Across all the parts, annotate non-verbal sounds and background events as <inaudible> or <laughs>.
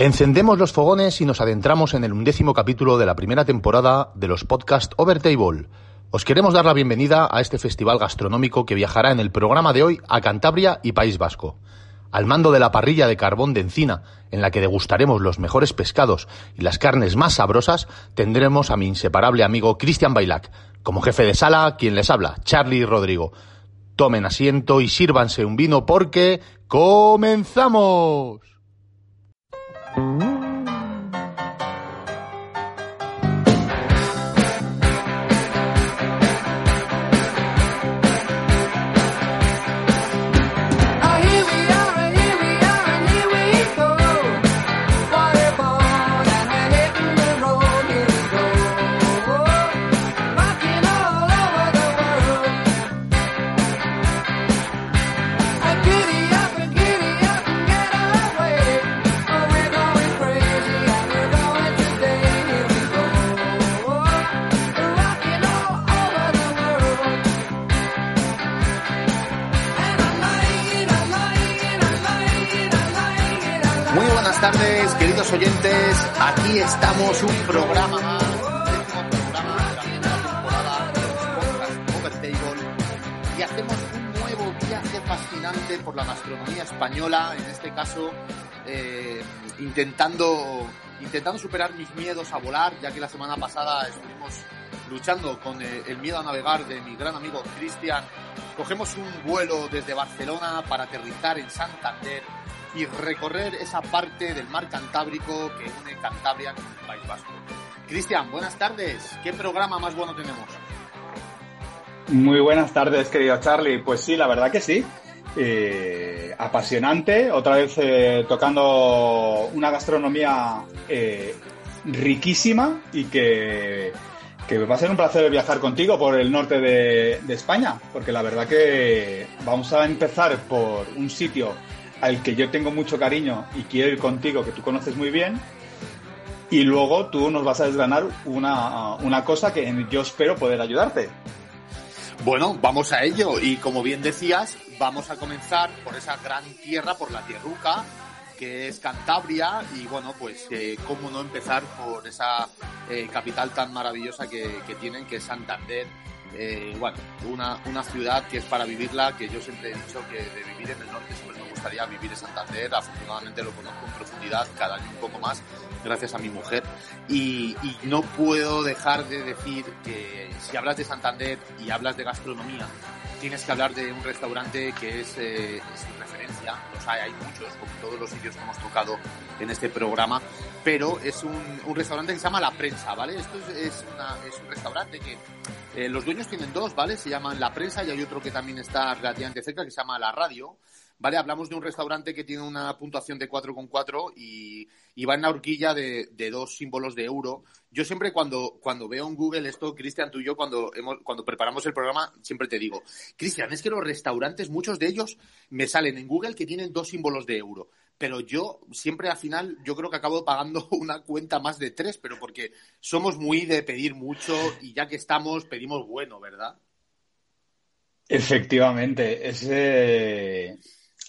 Encendemos los fogones y nos adentramos en el undécimo capítulo de la primera temporada de los podcasts Overtable. Os queremos dar la bienvenida a este festival gastronómico que viajará en el programa de hoy a Cantabria y País Vasco. Al mando de la parrilla de carbón de encina, en la que degustaremos los mejores pescados y las carnes más sabrosas, tendremos a mi inseparable amigo Cristian Bailac. Como jefe de sala, quien les habla, Charlie Rodrigo. Tomen asiento y sírvanse un vino porque comenzamos. Muy intentando, intentando superar mis miedos a volar, ya que la semana pasada estuvimos luchando con eh, el miedo a navegar de mi gran amigo Cristian. Cogemos un vuelo desde Barcelona para aterrizar en Santander y recorrer esa parte del mar Cantábrico que une Cantabria con el País Vasco. Cristian, buenas tardes. ¿Qué programa más bueno tenemos? Muy buenas tardes, querido Charlie. Pues sí, la verdad que sí. Eh, apasionante, otra vez eh, tocando una gastronomía eh, riquísima y que, que va a ser un placer viajar contigo por el norte de, de España, porque la verdad que vamos a empezar por un sitio al que yo tengo mucho cariño y quiero ir contigo, que tú conoces muy bien. Y luego tú nos vas a desgranar una, una cosa que yo espero poder ayudarte. Bueno, vamos a ello. Y como bien decías, vamos a comenzar por esa gran tierra, por la tierruca, que es Cantabria. Y bueno, pues eh, cómo no empezar por esa eh, capital tan maravillosa que, que tienen, que es Santander. Eh, bueno, una, una ciudad que es para vivirla, que yo siempre he dicho que de vivir en el norte siempre me gustaría vivir en Santander. Afortunadamente lo conozco en profundidad, cada año un poco más, gracias a mi mujer. Y, y no puedo dejar de decir que si hablas de Santander y hablas de gastronomía, tienes que hablar de un restaurante que es, eh, es referencia, los hay, hay muchos, como todos los sitios que hemos tocado en este programa, pero es un, un restaurante que se llama La Prensa, ¿vale? Esto es, es, una, es un restaurante que eh, los dueños tienen dos, ¿vale? Se llaman La Prensa y hay otro que también está relativamente cerca que se llama La Radio. ¿Vale? Hablamos de un restaurante que tiene una puntuación de 4,4 y, y va en la horquilla de, dos símbolos de euro. Yo siempre cuando, cuando veo en Google esto, Cristian, tú y yo, cuando, hemos, cuando preparamos el programa, siempre te digo, Cristian, es que los restaurantes, muchos de ellos me salen en Google que tienen dos símbolos de euro. Pero yo siempre al final, yo creo que acabo pagando <laughs> una cuenta más de tres, pero porque somos muy de pedir mucho y ya que estamos, pedimos bueno, ¿verdad? Efectivamente, ese,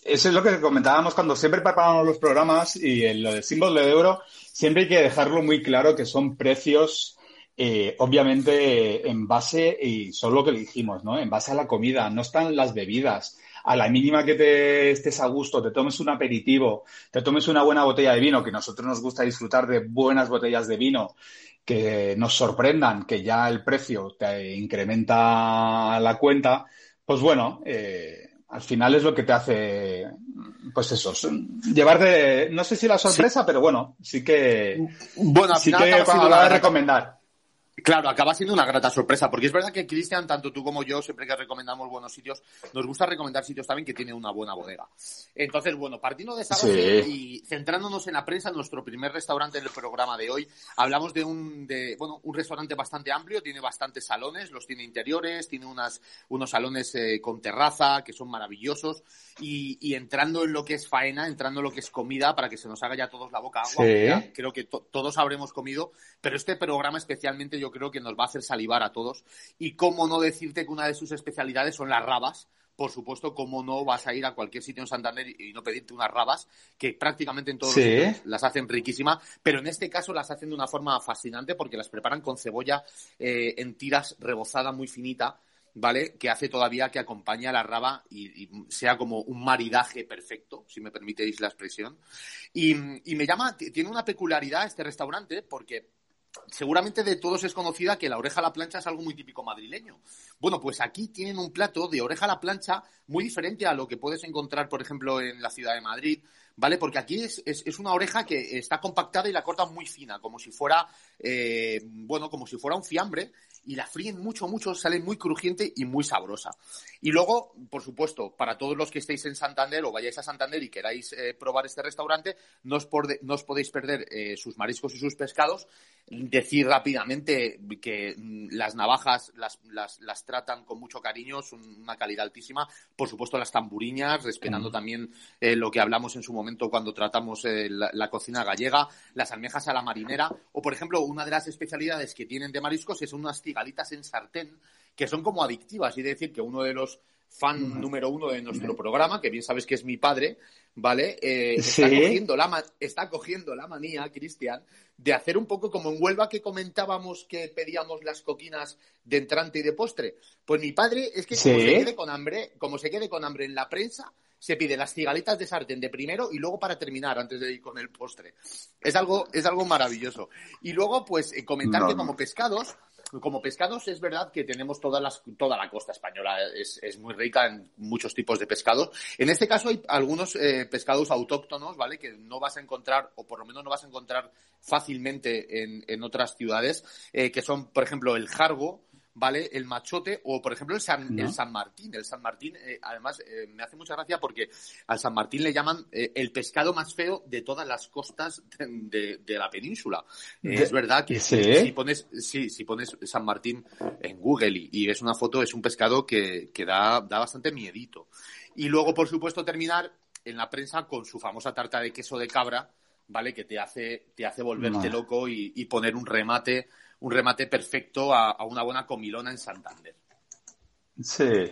eso es lo que comentábamos cuando siempre preparamos los programas y lo del símbolo de euro, siempre hay que dejarlo muy claro que son precios, eh, obviamente, en base, y son lo que le dijimos, ¿no? En base a la comida, no están las bebidas. A la mínima que te estés a gusto, te tomes un aperitivo, te tomes una buena botella de vino, que nosotros nos gusta disfrutar de buenas botellas de vino, que nos sorprendan, que ya el precio te incrementa la cuenta, pues bueno, eh, al final es lo que te hace, pues eso, llevarte, no sé si la sorpresa, sí. pero bueno, sí que, bueno, al sí final que para la de recomendar. Claro, acaba siendo una grata sorpresa, porque es verdad que Cristian, tanto tú como yo, siempre que recomendamos buenos sitios, nos gusta recomendar sitios también que tienen una buena bodega. Entonces, bueno, partiendo de esa base sí. y centrándonos en la prensa, nuestro primer restaurante del programa de hoy, hablamos de un, de, bueno, un restaurante bastante amplio, tiene bastantes salones, los tiene interiores, tiene unas, unos salones eh, con terraza que son maravillosos, y, y, entrando en lo que es faena, entrando en lo que es comida, para que se nos haga ya todos la boca agua, sí. creo que to todos habremos comido, pero este programa especialmente yo creo que nos va a hacer salivar a todos. Y cómo no decirte que una de sus especialidades son las rabas, por supuesto, cómo no vas a ir a cualquier sitio en Santander y no pedirte unas rabas, que prácticamente en todos los sitios las hacen riquísimas, pero en este caso las hacen de una forma fascinante porque las preparan con cebolla eh, en tiras rebozada muy finita, ¿vale? Que hace todavía que acompañe a la raba y, sea como un maridaje perfecto, si me permitéis la expresión. Y, y me llama, tiene una peculiaridad este restaurante porque seguramente de todos es conocida que la oreja a la plancha es algo muy típico madrileño. Bueno, pues aquí tienen un plato de oreja a la plancha muy diferente a lo que puedes encontrar, por ejemplo, en la ciudad de Madrid, ¿vale? Porque aquí es, es, una oreja que está compactada y la cortan muy fina, como si fuera, eh, bueno, como si fuera un fiambre, y la fríen mucho, mucho, sale muy crujiente y muy sabrosa. Y luego, por supuesto, para todos los que estéis en Santander o vayáis a Santander y queráis eh, probar este restaurante, no os, podéis perder eh, sus mariscos y sus pescados. Decir rápidamente que mm, las navajas las, las, tratan con mucho cariño, son una calidad altísima. Por supuesto, las tamburiñas, respetando también lo que hablamos en su momento cuando tratamos la, la cocina gallega, las almejas a la marinera, o por ejemplo, una de las especialidades que tienen de mariscos es unas cigalitas en sartén que son como adictivas. Y decir que uno de los fan número uno de nuestro programa, que bien sabes que es mi padre, ¿vale? Eh, está, cogiendo la está cogiendo la manía, Cristian, de hacer un poco como en Huelva que comentábamos que pedíamos las coquinas de entrante y de postre. Pues mi padre es que como se quede con hambre, como se quede con hambre en la prensa, se pide las cigalitas de sartén de primero y luego para terminar, antes de ir con el postre. Es algo, es algo maravilloso. Y luego, pues, eh, comentar que como pescados, como pescados es verdad que tenemos toda la costa española, es, muy rica en muchos tipos de pescados. En este caso hay algunos eh, pescados autóctonos, ¿vale? Que no vas a encontrar, o por lo menos no vas a encontrar fácilmente en, otras ciudades, eh, que son, por ejemplo, el jargo, ¿vale? El machote o, por ejemplo, el San, el San Martín. El San Martín, eh, además, eh, me hace mucha gracia porque al San Martín le llaman eh, el pescado más feo de todas las costas de, la península. es verdad que si, pones, sí, si pones San Martín en Google y, ves una foto, es un pescado que, da, da bastante miedito. Y luego, por supuesto, terminar en la prensa con su famosa tarta de queso de cabra, ¿vale? Que te hace, te hace volverte loco y, y, poner un remate un remate perfecto a, una buena comilona en Santander. Sí.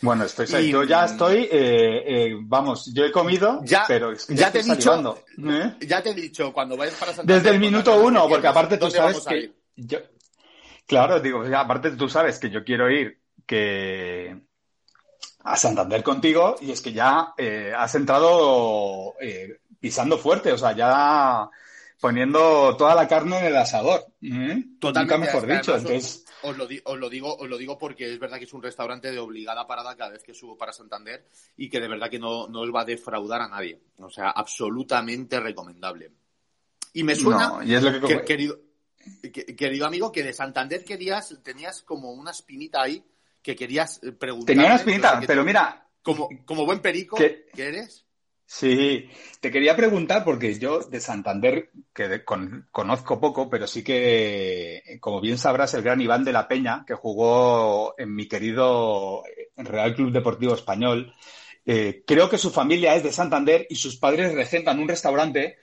Bueno, estoy yo ya estoy, eh, eh, vamos, yo he comido, ya, pero ya, te he dicho, ¿eh? ya te he dicho, cuando vayas para Santander. Desde el minuto uno, porque aparte tú sabes que yo, claro, digo, aparte tú sabes que yo quiero ir que a Santander contigo y es que ya has entrado pisando fuerte, o sea, ya poniendo toda la carne en el asador. ¿eh? Totalmente. mejor dicho. Entonces... Os, lo, digo, os lo digo porque es verdad que es un restaurante de obligada parada cada vez que subo para Santander y que de verdad que no, no os va a defraudar a nadie. O sea, absolutamente recomendable. Y me suena, querido, querido amigo, que de Santander querías, tenías como una espinita ahí que querías preguntar. Tenía una espinita, pero mira. Como, como buen perico ¿qué? que eres. Sí, te quería preguntar porque yo de Santander, que conozco poco, pero sí que, como bien sabrás, el gran Iván de la Peña, que jugó en mi querido Real Club Deportivo Español, eh, creo que su familia es de Santander y sus padres regentan un restaurante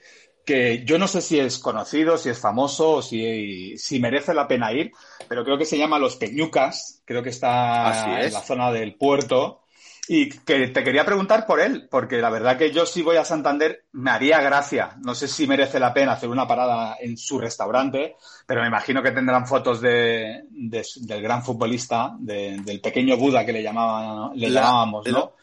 que yo no sé si es conocido, si es famoso o si, si merece la pena ir, pero creo que se llama Los Peñucas, creo que está en la zona del puerto. Y que te quería preguntar por él, porque la verdad que yo si voy a Santander me haría gracia. No sé si merece la pena hacer una parada en su restaurante, pero me imagino que tendrán fotos de, del gran futbolista, del pequeño Buda que le, llamaban, le llamábamos, ¿no?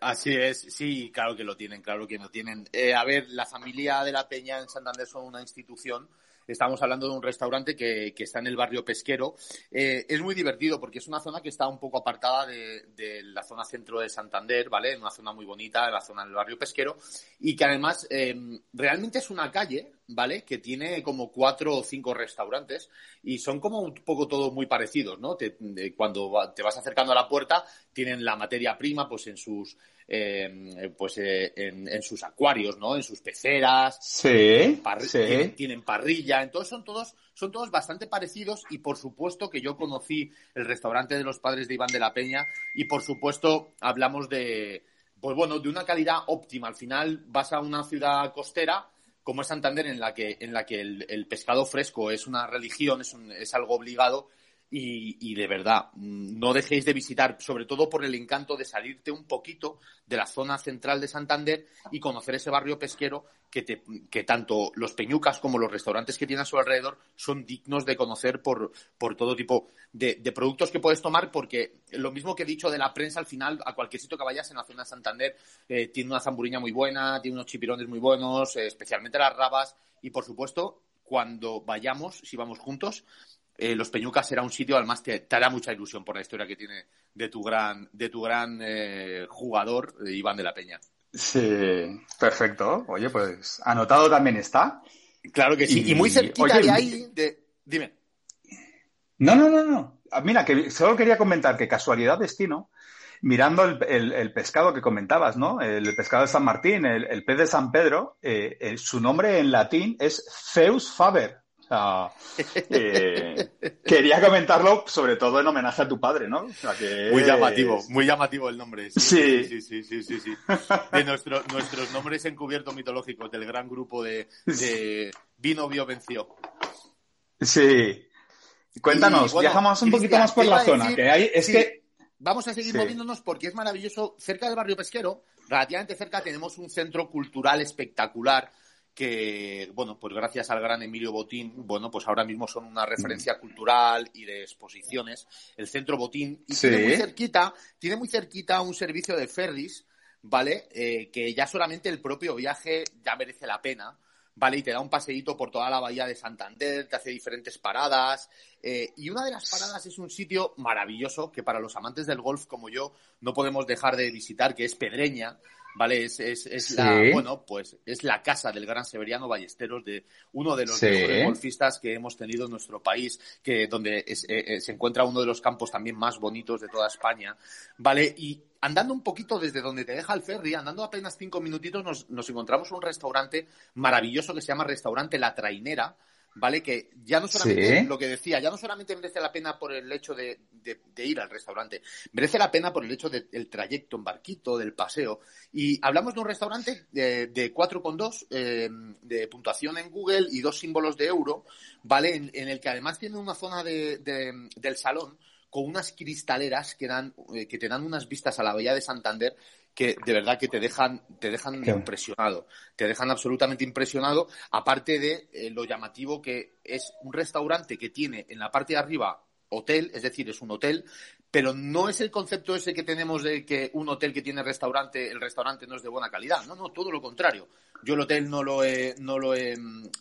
Así es, sí, claro que lo tienen, claro que lo tienen. Eh, a ver, la familia de la Peña en Santander son una institución Estamos hablando de un restaurante que, está en el barrio pesquero. Eh, es muy divertido porque es una zona que está un poco apartada de, la zona centro de Santander, ¿vale? Una zona muy bonita, la zona del barrio pesquero. Y que además eh, realmente es una calle, ¿vale? Que tiene como cuatro o cinco restaurantes y son como un poco todos muy parecidos, ¿no? cuando te vas acercando a la puerta, tienen la materia prima, pues en sus eh, pues eh, en, sus acuarios, ¿no? En sus peceras. Sí, Tienen, parrilla. Entonces son todos, son todos bastante parecidos y por supuesto que yo conocí el restaurante de los padres de Iván de la Peña y por supuesto hablamos de, pues bueno, de una calidad óptima. Al final vas a una ciudad costera como es Santander en la que, en la que el, pescado fresco es una religión, es, es algo obligado y, de verdad, mm, no dejéis de visitar, sobre todo por el encanto de salirte un poquito de la zona central de Santander y conocer ese barrio pesquero que, te, que tanto los peñucas como los restaurantes que tiene a su alrededor son dignos de conocer por, por todo tipo de, productos que puedes tomar, porque lo mismo que he dicho de la prensa, al final, a cualquier sitio que vayas en la zona de Santander, eh, tiene una zamburiña muy buena, tiene unos chipirones muy buenos, eh, especialmente las rabas, y por supuesto, cuando vayamos, si vamos juntos, eh, Los Peñucas será un sitio, además te, te, hará mucha ilusión por la historia que tiene de tu gran, de tu gran eh, jugador, eh, Iván de la Peña. Sí, perfecto. Oye, pues anotado también está. Claro que sí. Y, muy cerquita de ahí, dime. No, no, no, no. Ah, mira, que solo quería comentar que casualidad destino, mirando el, pescado que comentabas, ¿no? El pescado de San Martín, el, pez de San Pedro, su nombre en latín es Zeus Faber. Eh, quería comentarlo sobre todo en homenaje a tu padre, ¿no? Muy llamativo, muy llamativo el nombre. Sí, sí, sí, sí, sí, sí. De nuestros nombres encubiertos mitológicos del gran grupo de, Vino Bio Venció. Sí. Cuéntanos, viajamos un poquito más por la zona, que hay, es que... Vamos a seguir moviéndonos porque es maravilloso. Cerca del barrio pesquero, relativamente cerca, tenemos un centro cultural espectacular que, bueno, pues gracias al gran Emilio Botín, bueno, pues ahora mismo son una referencia mm. cultural y de exposiciones, el Centro Botín, y tiene muy cerquita, tiene muy cerquita un servicio de ferries, ¿vale? Eh, que ya solamente el propio viaje ya merece la pena, ¿vale? Y te da un paseíto por toda la bahía de Santander, te hace diferentes paradas, eh, y una de las paradas es un sitio maravilloso que para los amantes del golf como yo no podemos dejar de visitar, que es Pedreña, ¿vale? Es, es, es la, bueno, pues es la casa del gran Severiano Ballesteros, de uno de los mejores golfistas que hemos tenido en nuestro país, que donde eh, eh, se encuentra uno de los campos también más bonitos de toda España, ¿vale? Y andando un poquito desde donde te deja el ferry, andando apenas cinco minutitos, nos, nos encontramos un restaurante maravilloso que se llama Restaurante La Trainera, ¿vale? Que ya no solamente, lo que decía, ya no solamente merece la pena por el hecho de, ir al restaurante, merece la pena por el hecho del trayecto en barquito, del paseo. Y hablamos de un restaurante de, de 4,2 eh, de puntuación en Google y dos símbolos de euro, ¿vale? En, el que además tiene una zona de, del salón con unas cristaleras que, dan, eh, que te dan unas vistas a la bahía de Santander que de verdad que te dejan, te dejan impresionado, te dejan absolutamente impresionado, aparte de eh, lo llamativo que es un restaurante que tiene en la parte de arriba hotel, es decir, es un hotel, pero no es el concepto ese que tenemos de que un hotel que tiene restaurante, el restaurante no es de buena calidad. No, no, todo lo contrario. Yo el hotel no lo he, no lo he,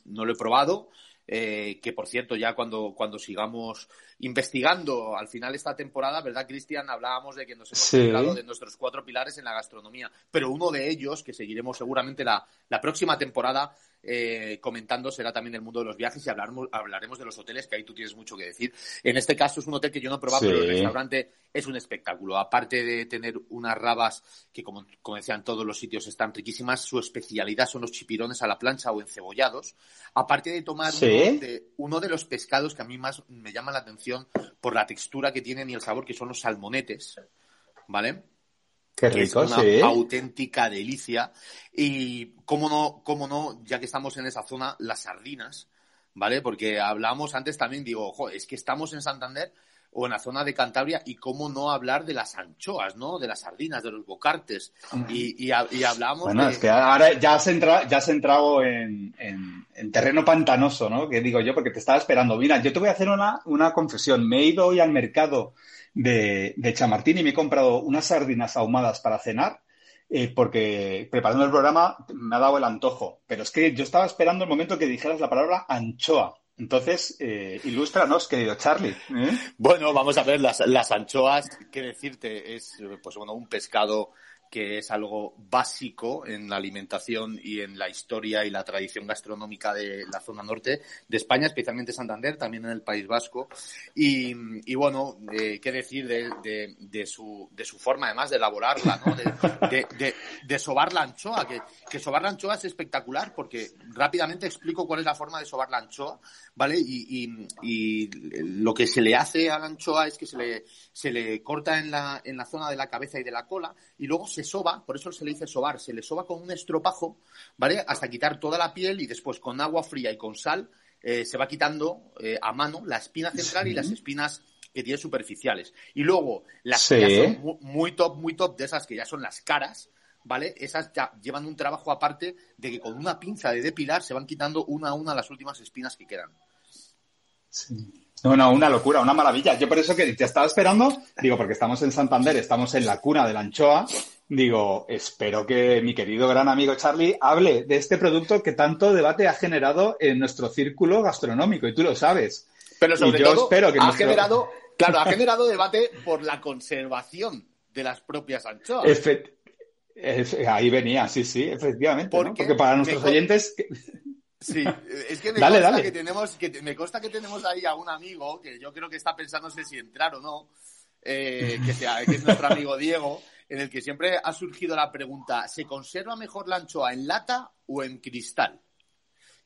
no lo he probado, eh, que por cierto, ya cuando, cuando sigamos investigando al final esta temporada, ¿verdad, Cristian? Hablábamos de que nos hemos centrado de nuestros cuatro pilares en la gastronomía, pero uno de ellos, que seguiremos seguramente la, la próxima temporada, eh, comentando será también el mundo de los viajes y hablaremos, hablaremos de los hoteles, que ahí tú tienes mucho que decir. En este caso es un hotel que yo no he probado, pero el restaurante es un espectáculo. Aparte de tener unas rabas que, como, como decían, todos los sitios están riquísimas, su especialidad son los chipirones a la plancha o encebollados. Aparte de tomar uno, de, uno de los pescados que a mí más me llama la atención por la textura que tienen y el sabor, que son los salmonetes. ¿Vale? Qué rico, es una auténtica delicia. Y cómo no, cómo no, ya que estamos en esa zona, las sardinas, ¿vale? Porque hablamos antes también, digo, ojo, es que estamos en Santander o en la zona de Cantabria y cómo no hablar de las anchoas, ¿no? De las sardinas, de los bocartes. Y, y, y hablamos Bueno, es que ahora ya has entrado, ya has entrado en, en, terreno pantanoso, ¿no? Que digo yo, porque te estaba esperando. Mira, yo te voy a hacer una, una confesión. Me he ido hoy al mercado de, de Chamartín y me he comprado unas sardinas ahumadas para cenar. Eh, porque preparando el programa me ha dado el antojo. Pero es que yo estaba esperando el momento que dijeras la palabra anchoa. Entonces, eh, ilústranos, querido Charlie. ¿eh? Bueno, vamos a ver, las, las anchoas, qué decirte, es pues bueno, un pescado que es algo básico en la alimentación y en la historia y la tradición gastronómica de la zona norte de España, especialmente Santander, también en el País Vasco. Y, bueno, eh, qué decir de, su, de su forma además de elaborarla, ¿no? de, sobar la anchoa, que, sobar la anchoa es espectacular porque rápidamente explico cuál es la forma de sobar la anchoa, ¿vale? Y, y lo que se le hace a la anchoa es que se le, se le corta en la, en la zona de la cabeza y de la cola y luego se soba, por eso se le dice sobar, se le soba con un estropajo, ¿vale? Hasta quitar toda la piel y después con agua fría y con sal eh, se va quitando eh, a mano la espina central y las espinas que tiene superficiales. Y luego, las que ya son muy top, muy top, de esas que ya son las caras, ¿vale? Esas ya llevan un trabajo aparte de que con una pinza de depilar se van quitando una a una las últimas espinas que quedan. Sí. No, no, una locura, una maravilla. Yo por eso que te estaba esperando, digo, porque estamos en Santander, estamos en la cuna de la anchoa, digo, espero que mi querido gran amigo Charlie hable de este producto que tanto debate ha generado en nuestro círculo gastronómico, y tú lo sabes. Pero sobre todo, espero que ha generado, claro, ha generado debate por la conservación de las propias anchoas. ahí venía, sí, sí, efectivamente. Porque, para nuestros oyentes. Sí, es que me, <laughs> consta Que tenemos, que me consta que tenemos ahí a un amigo que yo creo que está pensando si entrar o no, eh, que, sea, que es nuestro amigo Diego, en el que siempre ha surgido la pregunta, ¿se conserva mejor la anchoa en lata o en cristal?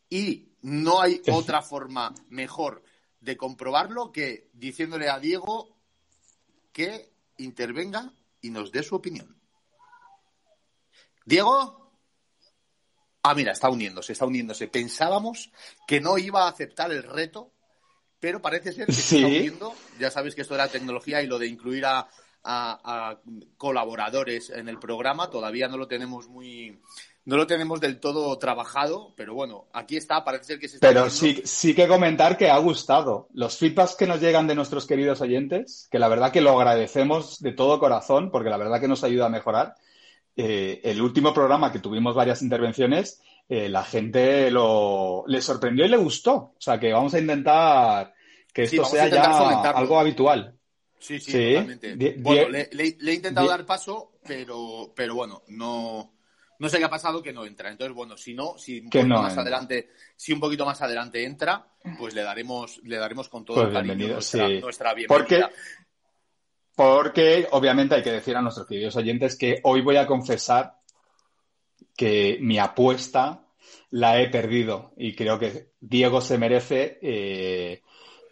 Y no hay otra forma mejor de comprobarlo que diciéndole a Diego que intervenga y nos dé su opinión. Diego. Ah, mira, está uniéndose, está uniéndose. Pensábamos que no iba a aceptar el reto, pero parece ser que se está uniendo. Ya sabes que esto de la tecnología y lo de incluir a, colaboradores en el programa todavía no lo tenemos muy, no lo tenemos del todo trabajado, pero bueno, aquí está, parece ser que se está. Pero sí, sí que comentar que ha gustado. Los feedbacks que nos llegan de nuestros queridos oyentes, que la verdad que lo agradecemos de todo corazón, porque la verdad que nos ayuda a mejorar. Eh, el último programa que tuvimos varias intervenciones, eh, la gente lo, le sorprendió y le gustó. O sea que vamos a intentar que esto sea ya algo habitual. Sí, sí, totalmente. bueno, le, he intentado dar paso, pero, pero bueno, no, no sé qué ha pasado que no entra. Entonces, bueno, si no, si un poquito más adelante, si un poquito más adelante entra, pues le daremos, le daremos con todo pues el cariño nuestra, nuestra bienvenida. Porque obviamente hay que decir a nuestros queridos oyentes que hoy voy a confesar que mi apuesta la he perdido y creo que Diego se merece eh,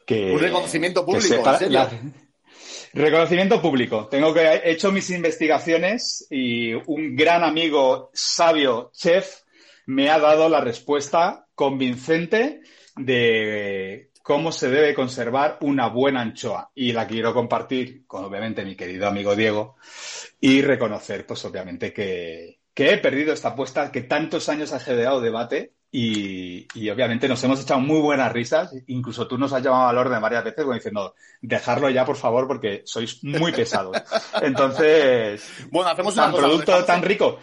que... Un reconocimiento público, Reconocimiento público. Tengo que he hecho mis investigaciones y un gran amigo sabio chef me ha dado la respuesta convincente de cómo se debe conservar una buena anchoa. Y la quiero compartir con, obviamente, mi querido amigo Diego y reconocer, pues, obviamente, que, he perdido esta apuesta que tantos años ha generado debate y, obviamente nos hemos echado muy buenas risas. Incluso tú nos has llamado al orden varias veces diciendo, dejarlo ya, por favor, porque sois muy pesados. <laughs> Entonces, bueno, hacemos un producto tan rico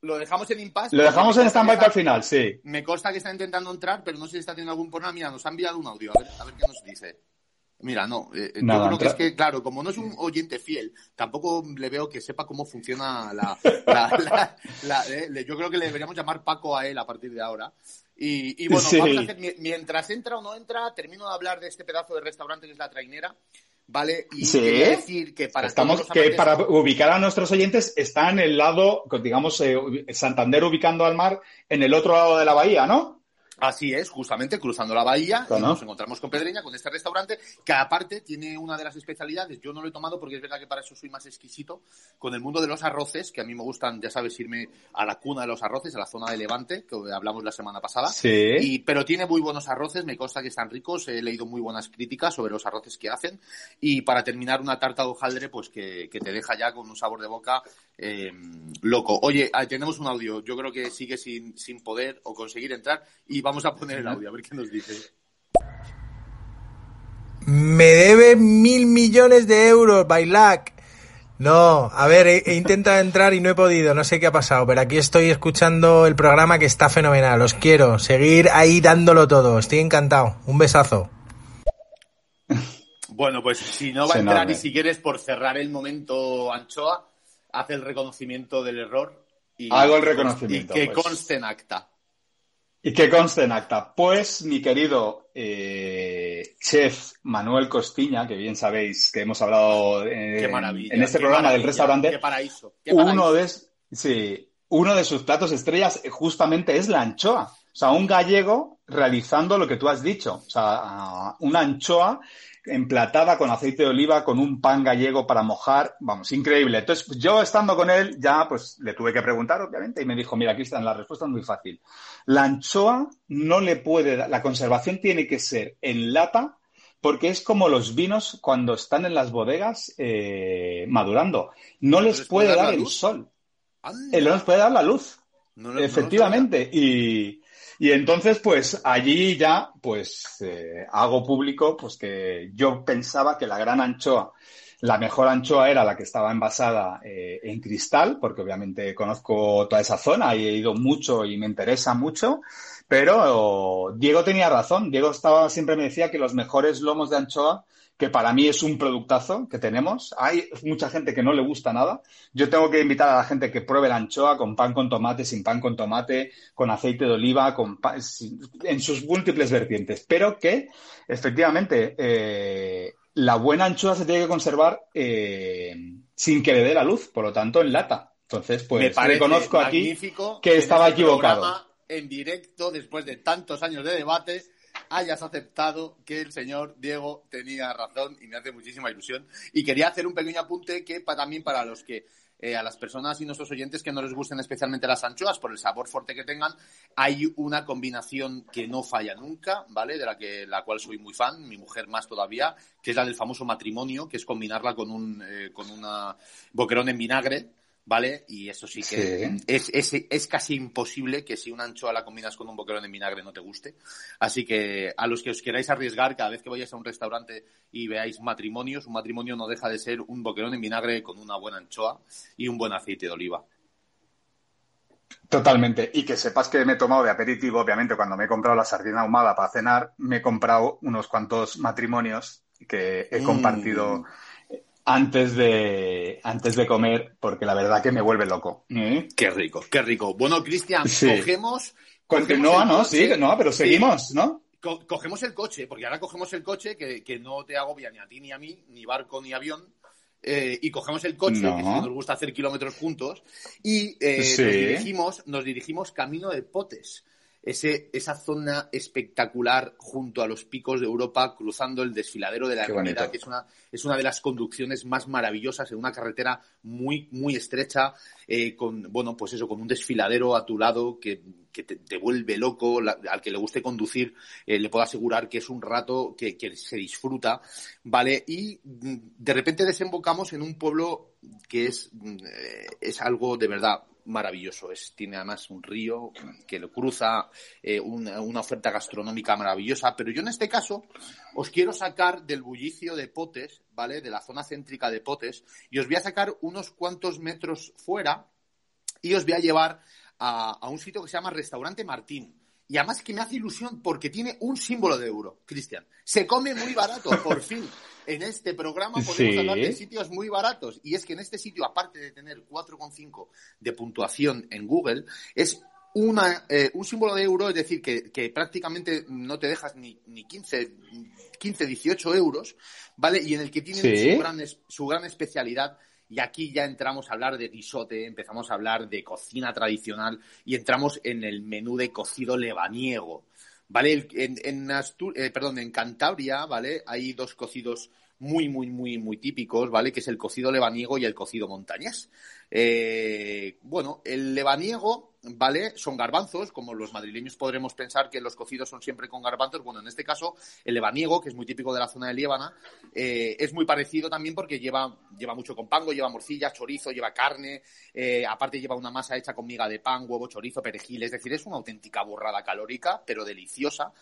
lo dejamos en impasse. Lo dejamos en stand-by para el final, sí. Me consta que está intentando entrar, pero no sé si está teniendo algún problema. Mira, nos ha enviado un audio, a ver, a ver qué nos dice. Mira, no, eh, eh, yo creo que es que, claro, como no es un oyente fiel, tampoco le veo que sepa cómo funciona la... <laughs> Eh, yo creo que le deberíamos llamar Paco a él a partir de ahora. Y, bueno, vamos a hacer, mientras entra o no entra, termino de hablar de este pedazo de restaurante que es La Trainera. ¿vale? Y sí. decir que para Estamos, que para ubicar a nuestros oyentes está en el lado, digamos, eh, Santander ubicando al mar en el otro lado de la bahía, ¿no? Así es, justamente cruzando la bahía nos encontramos con Pedreña, con este restaurante, que aparte tiene una de las especialidades, yo no lo he tomado porque es verdad que para eso soy más exquisito, con el mundo de los arroces, que a mí me gustan, ya sabes, irme a la cuna de los arroces, a la zona de Levante, que hablamos la semana pasada. Sí. Y, pero tiene muy buenos arroces, me consta que están ricos, he leído muy buenas críticas sobre los arroces que hacen. Y para terminar, una tarta de hojaldre, pues que, que te deja ya con un sabor de boca eh, loco. Oye, tenemos un audio, yo creo que sigue sin, sin poder o conseguir entrar y vamos a poner el audio, a ver qué nos dice. Me debe mil millones de euros, Bailac. No, a ver, he, intentado entrar y no he podido, no sé qué ha pasado, pero aquí estoy escuchando el programa que está fenomenal. Os quiero seguir ahí dándolo todo. Estoy encantado. Un besazo. Bueno, pues si no va a entrar y si quieres por cerrar el momento, Anchoa, hace el reconocimiento del error. Y, Hago el reconocimiento. Y que pues. conste en acta. ¿Y qué conste en acta? Pues mi querido eh, chef Manuel Costiña, que bien sabéis que hemos hablado eh, en este programa del restaurante. Qué paraíso, Uno, de, sí, uno de sus platos estrellas justamente es la anchoa. O sea, un gallego realizando lo que tú has dicho. O sea, una anchoa emplatada con aceite de oliva, con un pan gallego para mojar, vamos, increíble. Entonces, yo estando con él, ya pues le tuve que preguntar, obviamente, y me dijo, mira, Cristian, la respuesta es muy fácil. La anchoa no le puede, la conservación tiene que ser en lata porque es como los vinos cuando están en las bodegas eh, madurando. No les puede dar el sol. Eh, no les puede dar la luz. Efectivamente. y, y, entonces, pues allí ya, pues eh, hago público, pues que yo pensaba que la gran anchoa la mejor anchoa era la que estaba envasada eh, en cristal, porque obviamente conozco toda esa zona y he ido mucho y me interesa mucho. Pero Diego tenía razón. Diego estaba, siempre me decía que los mejores lomos de anchoa, que para mí es un productazo que tenemos. Hay mucha gente que no le gusta nada. Yo tengo que invitar a la gente que pruebe la anchoa con pan con tomate, sin pan con tomate, con aceite de oliva, con en sus múltiples vertientes. Pero que, efectivamente, eh, la buena anchoa se tiene que conservar eh, sin que le dé la luz, por lo tanto en lata. Entonces, pues reconozco aquí que estaba este equivocado. En directo, después de tantos años de debate, hayas aceptado que el señor Diego tenía razón y me hace muchísima ilusión. Y quería hacer un pequeño apunte que también para los que eh, a las personas y nuestros oyentes que no les gusten especialmente las anchoas por el sabor fuerte que tengan, hay una combinación que no falla nunca, ¿vale? De la que la cual soy muy fan, mi mujer más todavía, que es la del famoso matrimonio, que es combinarla con un eh, con una boquerón en vinagre, ¿vale? Y eso sí que Es, es, es, casi imposible que si una anchoa la combinas con un boquerón en vinagre no te guste. Así que a los que os queráis arriesgar, cada vez que vayáis a un restaurante y veáis matrimonios, un matrimonio no deja de ser un boquerón en vinagre con una buena anchoa y un buen aceite de oliva. Totalmente. Y que sepas que me he tomado de aperitivo, obviamente, cuando me he comprado la sardina ahumada para cenar, me he comprado unos cuantos matrimonios que he compartido. Antes de, antes de comer, porque la verdad que me vuelve loco. ¿Mm? Qué rico, qué rico. Bueno, Cristian, cogemos. Continúa, ¿no? Sí, no, pero seguimos, ¿no? cogemos el coche, porque ahora cogemos el coche que, que, no te agobia ni a ti ni a mí, ni barco ni avión. Eh, y cogemos el coche, que nos gusta hacer kilómetros juntos, y eh, nos, dirigimos, nos dirigimos camino de Potes ese, esa zona espectacular junto a los picos de Europa, cruzando el desfiladero de la Hermida, que es una, es una de las conducciones más maravillosas en una carretera muy, muy estrecha, eh, con, bueno, pues eso, con un desfiladero a tu lado que, te, vuelve loco, al que le guste conducir, eh, le puedo asegurar que es un rato que, que se disfruta, ¿vale? Y mm, de repente desembocamos en un pueblo que es, mm, eh, es algo de verdad maravilloso. Es, tiene además un río que lo cruza, eh, una, oferta gastronómica maravillosa. Pero yo en este caso os quiero sacar del bullicio de Potes, ¿vale? De la zona céntrica de Potes, y os voy a sacar unos cuantos metros fuera y os voy a llevar a, a un sitio que se llama Restaurante Martín. Y además que me hace ilusión porque tiene un símbolo de euro, Cristian. Se come muy barato, por fin en este programa podemos hablar de sitios muy baratos. Y es que en este sitio, aparte de tener 4,5 de puntuación en Google, es una, eh, un símbolo de euro, es decir, que, prácticamente no te dejas ni, ni 15, 15, 18 euros, ¿vale? Y en el que tienen su, gran, su gran especialidad y aquí ya entramos a hablar de guisote, empezamos a hablar de cocina tradicional y entramos en el menú de cocido lebaniego. ¿Vale? En, en eh, perdón, en Cantabria, ¿vale? Hay dos cocidos muy, muy, muy, muy típicos, ¿vale? Que es el cocido lebaniego y el cocido montañés. Eh, bueno, el lebaniego, ¿vale? Son garbanzos, como los madrileños podremos pensar que los cocidos son siempre con garbanzos. Bueno, en este caso, el lebaniego, que es muy típico de la zona de Líbana, eh, es muy parecido también porque lleva, lleva mucho con pango, lleva morcilla, chorizo, lleva carne, eh, aparte lleva una masa hecha con miga de pan, huevo, chorizo, perejil. Es decir, es una auténtica burrada calórica, pero deliciosa.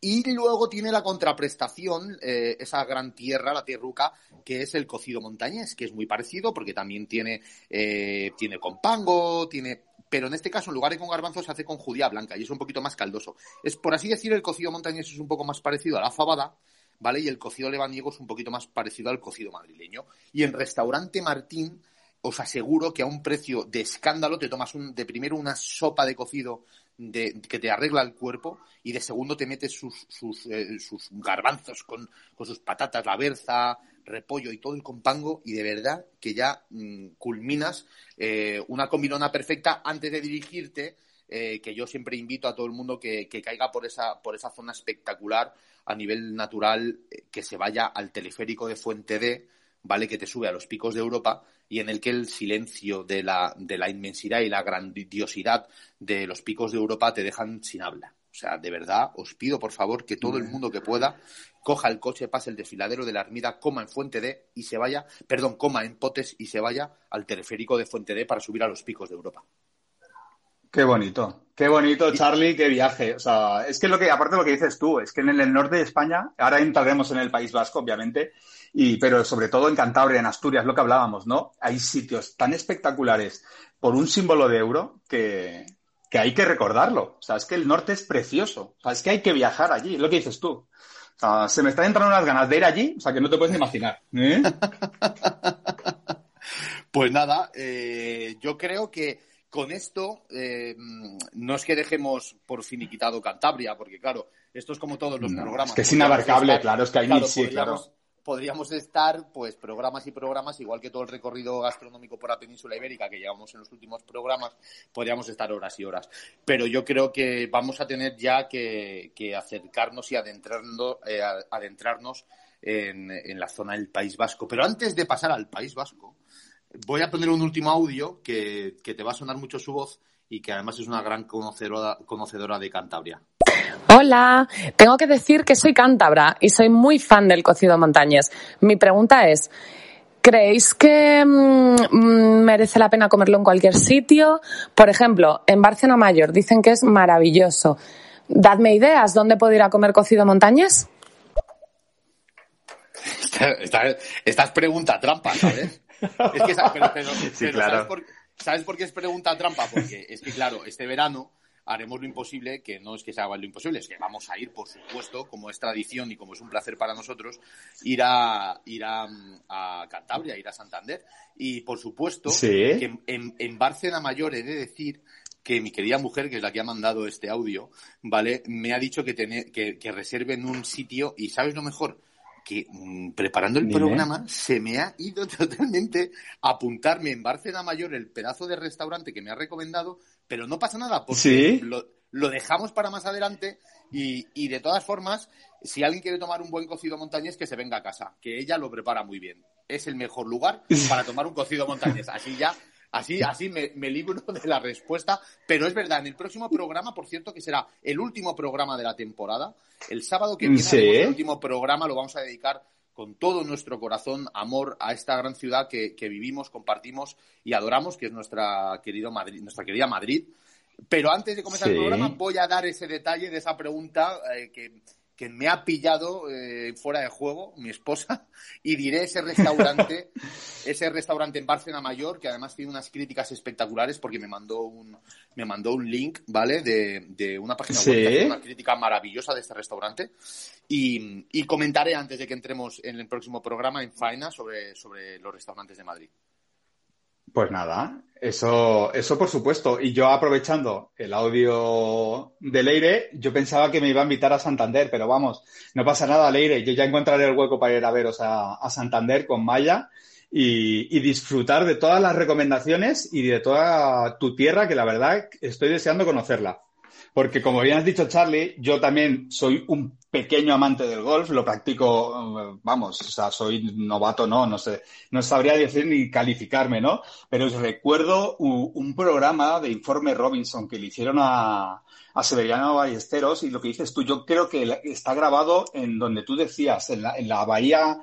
Y luego tiene la contraprestación, eh, esa gran tierra, la tierruca, que es el cocido montañés, que es muy parecido porque también tiene, eh, tiene con pango, tiene pero en este caso, en lugar de con garbanzos, se hace con judía blanca y es un poquito más caldoso. Es, por así decir, el cocido montañés es un poco más parecido a la fabada, ¿vale? Y el cocido lebaniego es un poquito más parecido al cocido madrileño. Y en Restaurante Martín, os aseguro que a un precio de escándalo te tomas un, de primero una sopa de cocido de, que te arregla el cuerpo y de segundo te metes sus, sus, eh, sus garbanzos con, con, sus patatas, la berza, repollo y todo el compango y de verdad que ya mm, culminas eh, una combinona perfecta antes de dirigirte, eh, que yo siempre invito a todo el mundo que, que, caiga por esa, por esa zona espectacular a nivel natural, que se vaya al teleférico de Fuente D, ¿vale? Que te sube a los picos de Europa y en el que el silencio de la, de la inmensidad y la grandiosidad de los picos de Europa te dejan sin habla. O sea, de verdad, os pido por favor que todo el mundo que pueda coja el coche, pase el desfiladero de la Armida, coma en Fuente D y se vaya, perdón, coma en Potes y se vaya al teleférico de Fuente D para subir a los picos de Europa. Qué bonito, qué bonito, Charlie, qué viaje. O sea, es que lo que, aparte de lo que dices tú, es que en el norte de España, ahora entraremos en el País Vasco, obviamente, y, pero sobre todo en Cantabria, en Asturias, lo que hablábamos, ¿no? Hay sitios tan espectaculares por un símbolo de euro que, que hay que recordarlo. O sea, es que el norte es precioso. O sea, es que hay que viajar allí, es lo que dices tú se me están entrando unas ganas de ir allí, o sea, que no te puedes imaginar. ¿eh? <laughs> pues nada, eh, yo creo que con esto eh, no es que dejemos por finiquitado Cantabria, porque claro, esto es como todos los programas. Es que es inabarcable, claro, es que hay sí, claro podríamos estar, pues, programas y programas, igual que todo el recorrido gastronómico por la península ibérica que llevamos en los últimos programas, podríamos estar horas y horas. Pero yo creo que vamos a tener ya que, acercarnos y adentrarnos, eh, adentrarnos en, en, la zona del País Vasco. Pero antes de pasar al País Vasco, voy a poner un último audio que, que te va a sonar mucho su voz y que además es una gran conocedora, conocedora de Cantabria. Hola, tengo que decir que soy cántabra y soy muy fan del cocido montañés. Mi pregunta es, ¿creéis que mm, merece la pena comerlo en cualquier sitio? Por ejemplo, en Barcelona Mayor dicen que es maravilloso. Dadme ideas, ¿dónde puedo ir a comer cocido montañés? <laughs> Esta, es pregunta trampa, ¿sabes? Es que, sí, claro. ¿sabes por qué es pregunta trampa? Porque es que, claro, este verano haremos lo imposible, que no es que se haga lo imposible, es que vamos a ir, por supuesto, como es tradición y como es un placer para nosotros, ir a, ir a, Cantabria, ir a Santander. Y, por supuesto, que en, en Bárcena Mayor he de decir que mi querida mujer, que es la que ha mandado este audio, ¿vale? Me ha dicho que, que, que reserven un sitio y, ¿sabes lo mejor? Que mm, preparando el programa se me ha ido <laughs> totalmente a apuntarme en Barcelona Mayor el pedazo de restaurante que me ha recomendado, pero no pasa nada porque lo, dejamos para más adelante y, y, de todas formas, si alguien quiere tomar un buen cocido montañés, que se venga a casa, que ella lo prepara muy bien. Es el mejor lugar <laughs> para tomar un cocido montañés. Así ya Así, así me, libro de la respuesta. Pero es verdad, en el próximo programa, por cierto, que será el último programa de la temporada, el sábado que viene, el último programa, lo vamos a dedicar con todo nuestro corazón, amor a esta gran ciudad que, vivimos, compartimos y adoramos, que es nuestra, querido Madrid, nuestra querida Madrid. Pero antes de comenzar el programa, voy a dar ese detalle de esa pregunta eh, que que me ha pillado eh, fuera de juego, mi esposa, <laughs> y diré ese restaurante, <laughs> ese restaurante en Barcelona Mayor, que además tiene unas críticas espectaculares porque me mandó un, me mandó un link, ¿vale? De, de una página web que hace una crítica maravillosa de este restaurante. Y, y, comentaré antes de que entremos en el próximo programa en Faena sobre, sobre los restaurantes de Madrid. Pues nada, eso, eso por supuesto. Y yo aprovechando el audio de Leire, yo pensaba que me iba a invitar a Santander, pero vamos, no pasa nada, Leire. Yo ya encontraré el hueco para ir a veros a, Santander con Maya y, y, disfrutar de todas las recomendaciones y de toda tu tierra, que la verdad estoy deseando conocerla. Porque como bien has dicho, Charlie, yo también soy un pequeño amante del golf, lo practico, vamos, o sea, soy novato, no, no sé, no sabría decir ni calificarme, ¿no? Pero os recuerdo un, programa de Informe Robinson que le hicieron a, a Severiano Ballesteros y lo que dices tú, yo creo que está grabado en donde tú decías, en la, en la bahía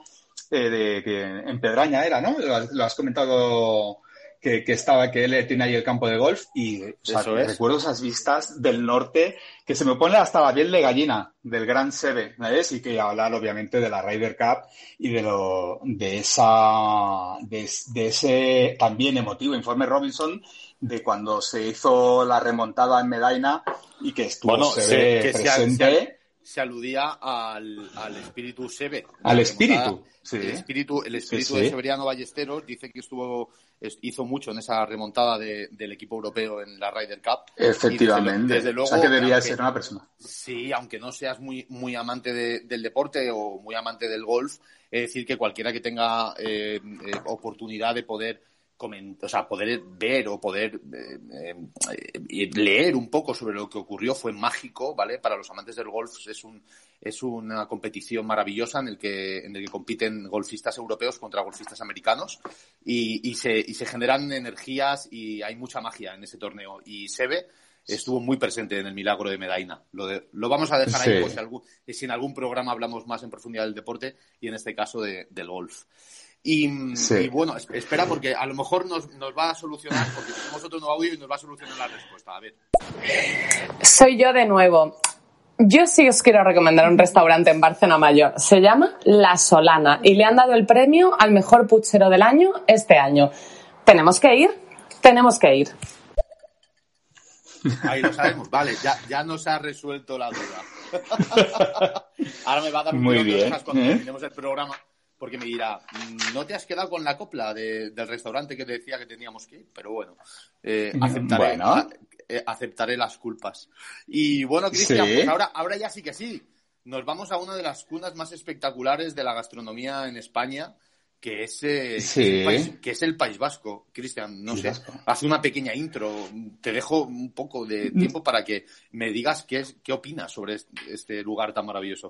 eh, de, que en Pedraña era, ¿no? lo has comentado que, estaba, que él tiene ahí el campo de golf y recuerdo esas vistas del norte que se me pone hasta la piel de gallina del Gran Seve, ¿sabes? Y que hablar obviamente de la Ryder Cup y de lo, de esa, de, ese también emotivo informe Robinson de cuando se hizo la remontada en Medaina y que estuvo presente se aludía al, espíritu Sebe. Al espíritu, El espíritu, el espíritu de Severiano Ballesteros dice que estuvo hizo mucho en esa remontada del equipo europeo en la Ryder Cup. Efectivamente. Desde, luego, o sea que debía ser una persona. Sí, aunque no seas muy, muy amante del deporte o muy amante del golf, es decir, que cualquiera que tenga eh, eh, oportunidad de poder o sea, poder ver o poder eh, eh, leer un poco sobre lo que ocurrió fue mágico, ¿vale? Para los amantes del golf es un es una competición maravillosa en el que en el que compiten golfistas europeos contra golfistas americanos y, y se y se generan energías y hay mucha magia en ese torneo y se ve estuvo muy presente en el milagro de Medaina. Lo, lo vamos a dejar ahí si, algún, si, en algún programa hablamos más en profundidad del deporte y en este caso de, del golf. Y, bueno, espera, porque a lo mejor nos, nos, va a solucionar, porque tenemos otro nuevo audio y nos va a solucionar la respuesta. A ver. Soy yo de nuevo. Yo sí os quiero recomendar un restaurante en Barcelona Mayor. Se llama La Solana y le han dado el premio al mejor puchero del año este año. ¿Tenemos que ir? Tenemos que ir. Ahí lo sabemos. Vale, ya, ya nos ha resuelto la duda. <laughs> Ahora me va a dar un Muy bien. cuando ¿eh? terminemos el programa porque me dirá, mm, no te has quedado con la copla del restaurante que te decía que teníamos que ir, pero bueno, eh, aceptaré, eh, aceptaré las culpas. Y bueno, Cristian, pues ahora, ahora ya sí que sí. Nos vamos a una de las cunas más espectaculares de la gastronomía en España, que es, eh, que, es el país, Vasco. Cristian, no sé, haz una pequeña intro. Te dejo un poco de mm. tiempo para que me digas qué, es, qué opinas sobre este lugar tan maravilloso.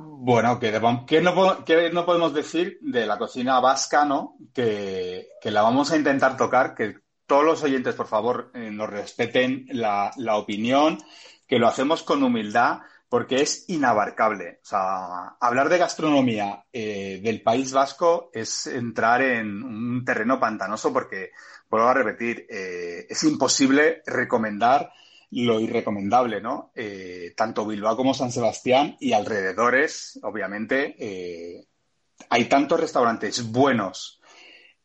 Bueno, ¿qué, no, no, podemos decir de la cocina vasca, no? Que, la vamos a intentar tocar, que todos los oyentes, por favor, eh, nos respeten la, opinión, que lo hacemos con humildad, porque es inabarcable. O sea, hablar de gastronomía eh, del País Vasco es entrar en un terreno pantanoso, porque, vuelvo a repetir, eh, es imposible recomendar lo irrecomendable, ¿no? Eh, tanto Bilbao como San Sebastián y alrededores, obviamente, eh, hay tantos restaurantes buenos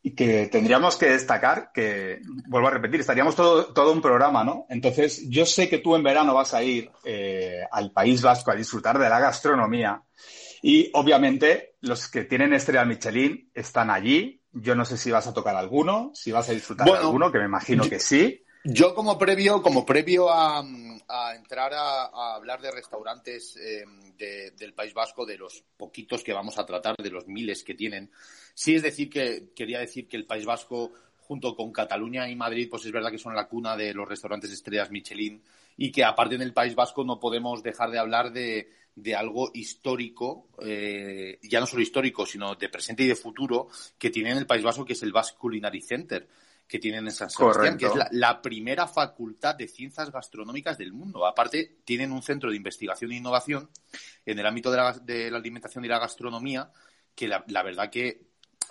y que tendríamos que destacar que, vuelvo a repetir, estaríamos todo, todo un programa, ¿no? Entonces, yo sé que tú en verano vas a ir eh, al País Vasco a disfrutar de la gastronomía y, obviamente, los que tienen estrella Michelin están allí. Yo no sé si vas a tocar alguno, si vas a disfrutar de alguno, que me imagino que sí. Yo como previo, como previo a, entrar a, hablar de restaurantes em, del País Vasco, de los poquitos que vamos a tratar, de los miles que tienen, sí es decir que quería decir que el País Vasco junto con Cataluña y Madrid, pues es verdad que son la cuna de los restaurantes estrellas Michelin y que aparte en el País Vasco no podemos dejar de hablar de, algo histórico, eh, ya no solo histórico, sino de presente y de futuro, que tiene en el País Vasco, que es el Basque Culinary Center que tienen en San Sebastián, que es la, primera facultad de ciencias gastronómicas del mundo. Aparte, tienen un centro de investigación e innovación en el ámbito de la, alimentación y la gastronomía, que la, verdad que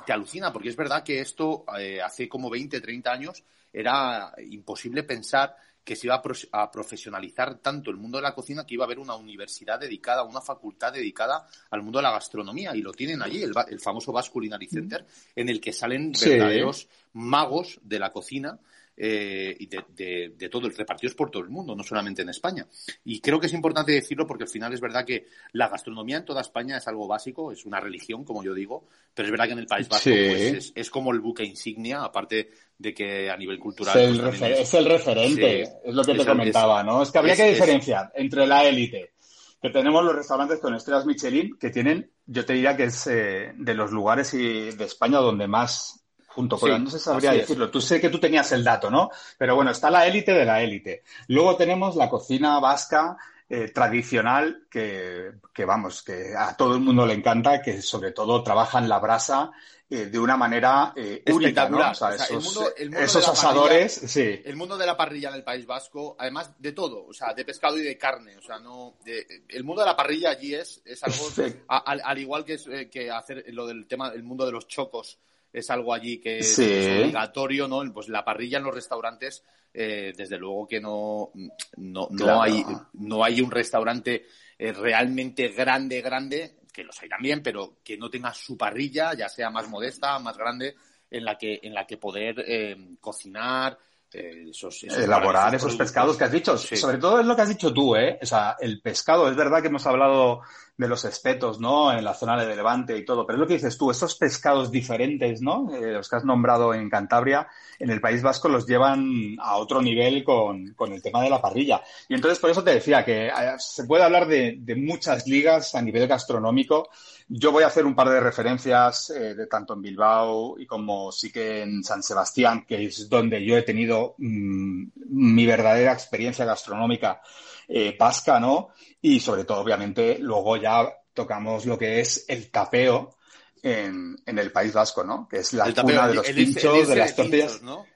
te alucina, porque es verdad que esto eh, hace como 20, 30 años era imposible pensar que se iba a, profesionalizar tanto el mundo de la cocina que iba a haber una universidad dedicada, una facultad dedicada al mundo de la gastronomía. Y lo tienen allí, el, famoso Basque Culinary Center, en el que salen verdaderos magos de la cocina eh, y de, de, todo, repartidos por todo el mundo, no solamente en España. Y creo que es importante decirlo porque al final es verdad que la gastronomía en toda España es algo básico, es una religión, como yo digo, pero es verdad que en el País Vasco pues, es, como el buque insignia, aparte de que a nivel cultural... Es el, pues, referente, es lo que te comentaba, ¿no? Es que habría que diferenciar entre la élite que tenemos los restaurantes con estrellas Michelin, que tienen, yo te diría que es eh, de los lugares de España donde más junto con, no se sabría decirlo, tú sé que tú tenías el dato, ¿no? Pero bueno, está la élite de la élite. Luego tenemos la cocina vasca eh, tradicional que, que, vamos, que a todo el mundo le encanta, que sobre todo trabaja en la brasa eh, de una manera eh, única, ¿no? O sea, esos, asadores, sí. El mundo de la parrilla en el País Vasco, además de todo, o sea, de pescado y de carne, o sea, no, el mundo de la parrilla allí es, es algo, al, igual que, que hacer lo del tema, el mundo de los chocos, es algo allí que es, obligatorio, ¿no? Pues la parrilla en los restaurantes, eh, desde luego que no, no, no, hay, no hay un restaurante eh, realmente grande, grande, que los hay también, pero que no tenga su parrilla, ya sea más modesta, más grande, en la que, en la que poder eh, cocinar, elaborar esos pescados que has dicho. Sobre todo es lo que has dicho tú, ¿eh? O sea, el pescado, es verdad que hemos hablado de los espetos, ¿no? En la zona de Levante y todo, pero es lo que dices tú, esos pescados diferentes, ¿no? Eh, los que has nombrado en Cantabria, en el País Vasco los llevan a otro nivel con, con el tema de la parrilla. Y entonces por eso te decía que eh, se puede hablar de, de muchas ligas a nivel gastronómico yo voy a hacer un par de referencias eh, de tanto en Bilbao y como sí que en San Sebastián, que es donde yo he tenido mm, mi verdadera experiencia gastronómica eh, pasca, ¿no? Y sobre todo, obviamente, luego ya tocamos lo que es el tapeo en, el País Vasco, ¿no? Que es la cuna de los pinchos, de las tortillas. ¿no?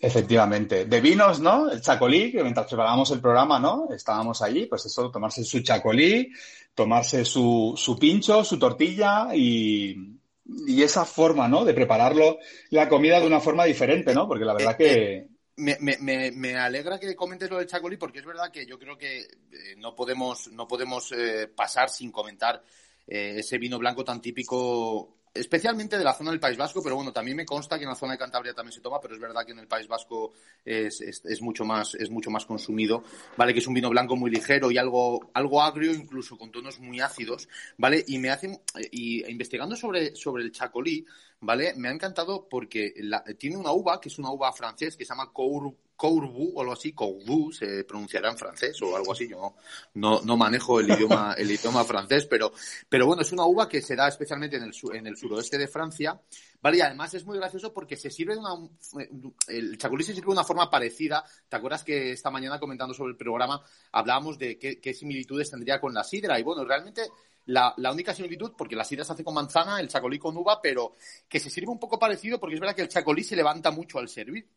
Efectivamente. De vinos, ¿no? El chacolí, que mientras preparábamos el programa, ¿no? Estábamos allí, pues eso, tomarse su chacolí, tomarse su, su pincho, su tortilla y, y esa forma, ¿no? De prepararlo la comida de una forma diferente, ¿no? Porque la verdad Eh, que... eh, Me, me, me, me alegra que comentes lo del chacolí porque es verdad que yo creo que eh, no podemos, no podemos eh, pasar sin comentar eh, ese vino blanco tan típico, especialmente de la zona del País Vasco, pero bueno, también me consta que en la zona de Cantabria también se toma, pero es verdad que en el País Vasco es, es, es mucho más, es mucho más consumido, ¿vale? Que es un vino blanco muy ligero y algo, algo agrio, incluso con tonos muy ácidos, ¿vale? Y me hacen, y investigando sobre, sobre el chacolí, ¿vale? Me ha encantado porque la, tiene una uva, que es una uva francés, que se llama Cour, Courbu o algo así, Courbu, se pronunciará en francés o algo así, yo no, no, no manejo el idioma, <laughs> el idioma francés, pero, pero bueno, es una uva que se da especialmente en el, en el suroeste de Francia, ¿vale? Y además es muy gracioso porque se sirve de una, el chacolí se sirve de una forma parecida, ¿te acuerdas que esta mañana comentando sobre el programa hablábamos de qué, qué similitudes tendría con la sidra? Y bueno, realmente la, la, única similitud, porque la sidra se hace con manzana, el chacolí con uva, pero que se sirve un poco parecido porque es verdad que el chacolí se levanta mucho al servir.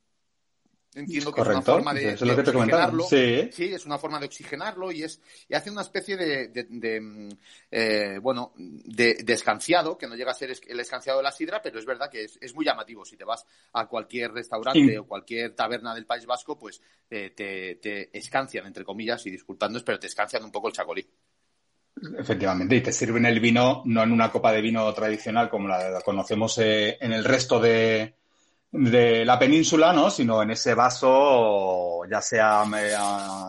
Entiendo que Correcto. es una forma de, es lo que te oxigenarlo. Sí. sí. es una forma de oxigenarlo y es y hace una especie de, de, de eh, bueno, de, de, escanciado, que no llega a ser el escanciado de la sidra, pero es verdad que es, es muy llamativo. Si te vas a cualquier restaurante sí. o cualquier taberna del País Vasco, pues eh, te, te escancian, entre comillas, y disculpándonos, pero te escancian un poco el chacolí. Efectivamente, y te sirven el vino no en una copa de vino tradicional como la conocemos eh, en el resto de, de, la península, ¿no? Sino en ese vaso, ya sea eh,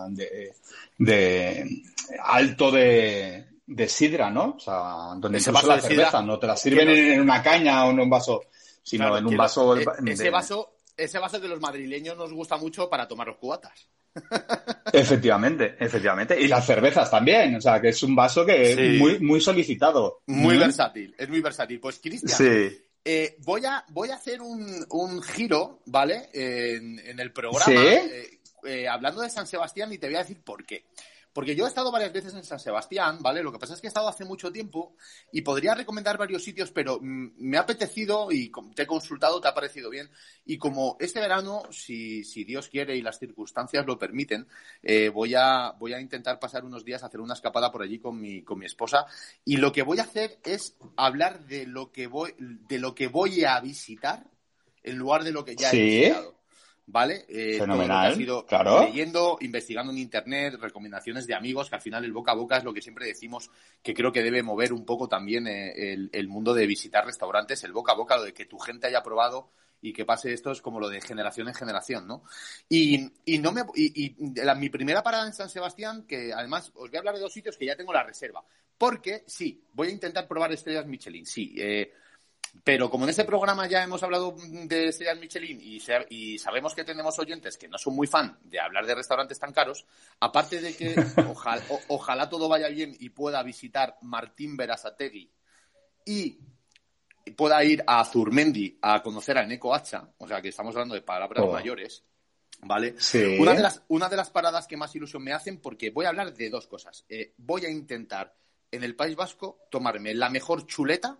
de, de alto de, de, sidra, ¿no? O sea, donde ese vaso la cerveza, sidra, no te la sirven en una caña o en un vaso, sino claro, en un vaso. Lo, de, ese vaso, ese vaso que los madrileños nos gusta mucho para tomar los cubatas. Efectivamente, efectivamente. Y las cervezas también, o sea, que es un vaso que sí. es muy, muy solicitado. Muy ¿Mm? versátil, es muy versátil. Pues, Cristian, sí. Eh, voy, a, voy a hacer un, un giro, ¿vale? En, en, el programa, ¿Sí? eh, eh, hablando de San Sebastián, y te voy a decir por qué. Porque yo he estado varias veces en San Sebastián, ¿vale? Lo que pasa es que he estado hace mucho tiempo y podría recomendar varios sitios, pero mm, me ha apetecido y te he consultado, te ha parecido bien. Y como este verano, si, si Dios quiere y las circunstancias lo permiten, eh, voy, a, voy a intentar pasar unos días a hacer una escapada por allí con mi, con mi esposa. Y lo que voy a hacer es hablar de lo que voy, de lo que voy a visitar en lugar de lo que ya ¿Sí? he visitado. ¿Vale? Eh, Fenomenal, todo lo que claro. leyendo, investigando en internet, recomendaciones de amigos, que al final el boca a boca es lo que siempre decimos que creo que debe mover un poco también eh, el, el, mundo de visitar restaurantes, el boca a boca, lo de que tu gente haya probado y que pase esto es como lo de generación en generación, ¿no? Y, y no me y, y la, mi primera parada en San Sebastián, que además os voy a hablar de dos sitios que ya tengo la reserva, porque sí, voy a intentar probar estrellas Michelin, sí. Eh, pero como en este programa ya hemos hablado de estrellas Michelin y, se, y, sabemos que tenemos oyentes que no son muy fan de hablar de restaurantes tan caros, aparte de que <laughs> ojalá, o, ojalá todo vaya bien y pueda visitar Martín Berasategui y pueda ir a Zurmendi a conocer a Eneco Hacha, o sea que estamos hablando de palabras oh. mayores, ¿vale? Sí. Una, de las, una de las paradas que más ilusión me hacen porque voy a hablar de dos cosas. Eh, voy a intentar en el País Vasco tomarme la mejor chuleta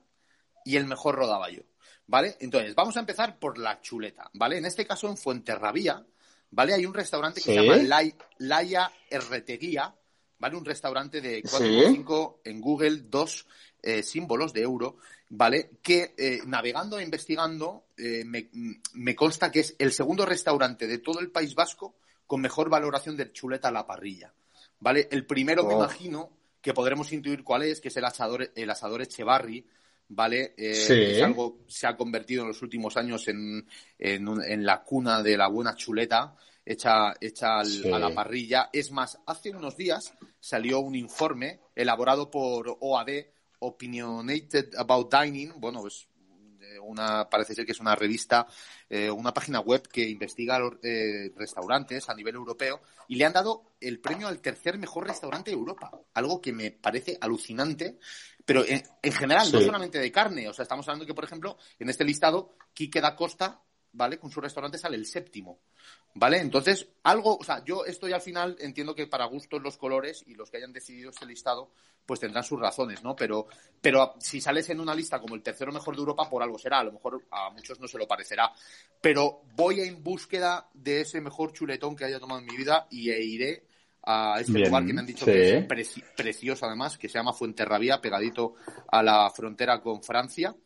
y el mejor rodaballo, ¿vale? Entonces, vamos a empezar por la chuleta, ¿vale? En este caso, en Fuenterrabía, ¿vale? Hay un restaurante que ¿Sí? se llama Lai, Laia Erreteguía, ¿vale? Un restaurante de 4,5 ¿Sí? en Google, dos eh, símbolos de euro, ¿vale? Que eh, navegando e investigando eh, me, me, consta que es el segundo restaurante de todo el País Vasco con mejor valoración de chuleta a la parrilla, ¿vale? El primero oh. me imagino que podremos intuir cuál es, que es el asador, el asador Echevarri, ¿vale? Eh, sí. Es algo se ha convertido en los últimos años en, en, en la cuna de la buena chuleta hecha, hecha al, sí. a la parrilla. Es más, hace unos días salió un informe elaborado por OAD, Opinionated About Dining, bueno, pues una, parece ser que es una revista, eh, una página web que investiga eh, restaurantes a nivel europeo y le han dado el premio al tercer mejor restaurante de Europa. Algo que me parece alucinante, pero en, en general, sí. no solamente de carne. O sea, estamos hablando que, por ejemplo, en este listado, Quique da Costa ¿vale? Con su restaurante sale el séptimo, ¿vale? Entonces, algo, o sea, yo estoy al final entiendo que para gustos los colores y los que hayan decidido este listado, pues tendrán sus razones, ¿no? Pero, pero si sales en una lista como el tercero mejor de Europa, por algo será. A lo mejor a muchos no se lo parecerá. Pero voy en búsqueda de ese mejor chuletón que haya tomado en mi vida y e iré a este lugar que me han dicho que es precioso además, que se llama Fuenterrabía, pegadito a la frontera con Francia.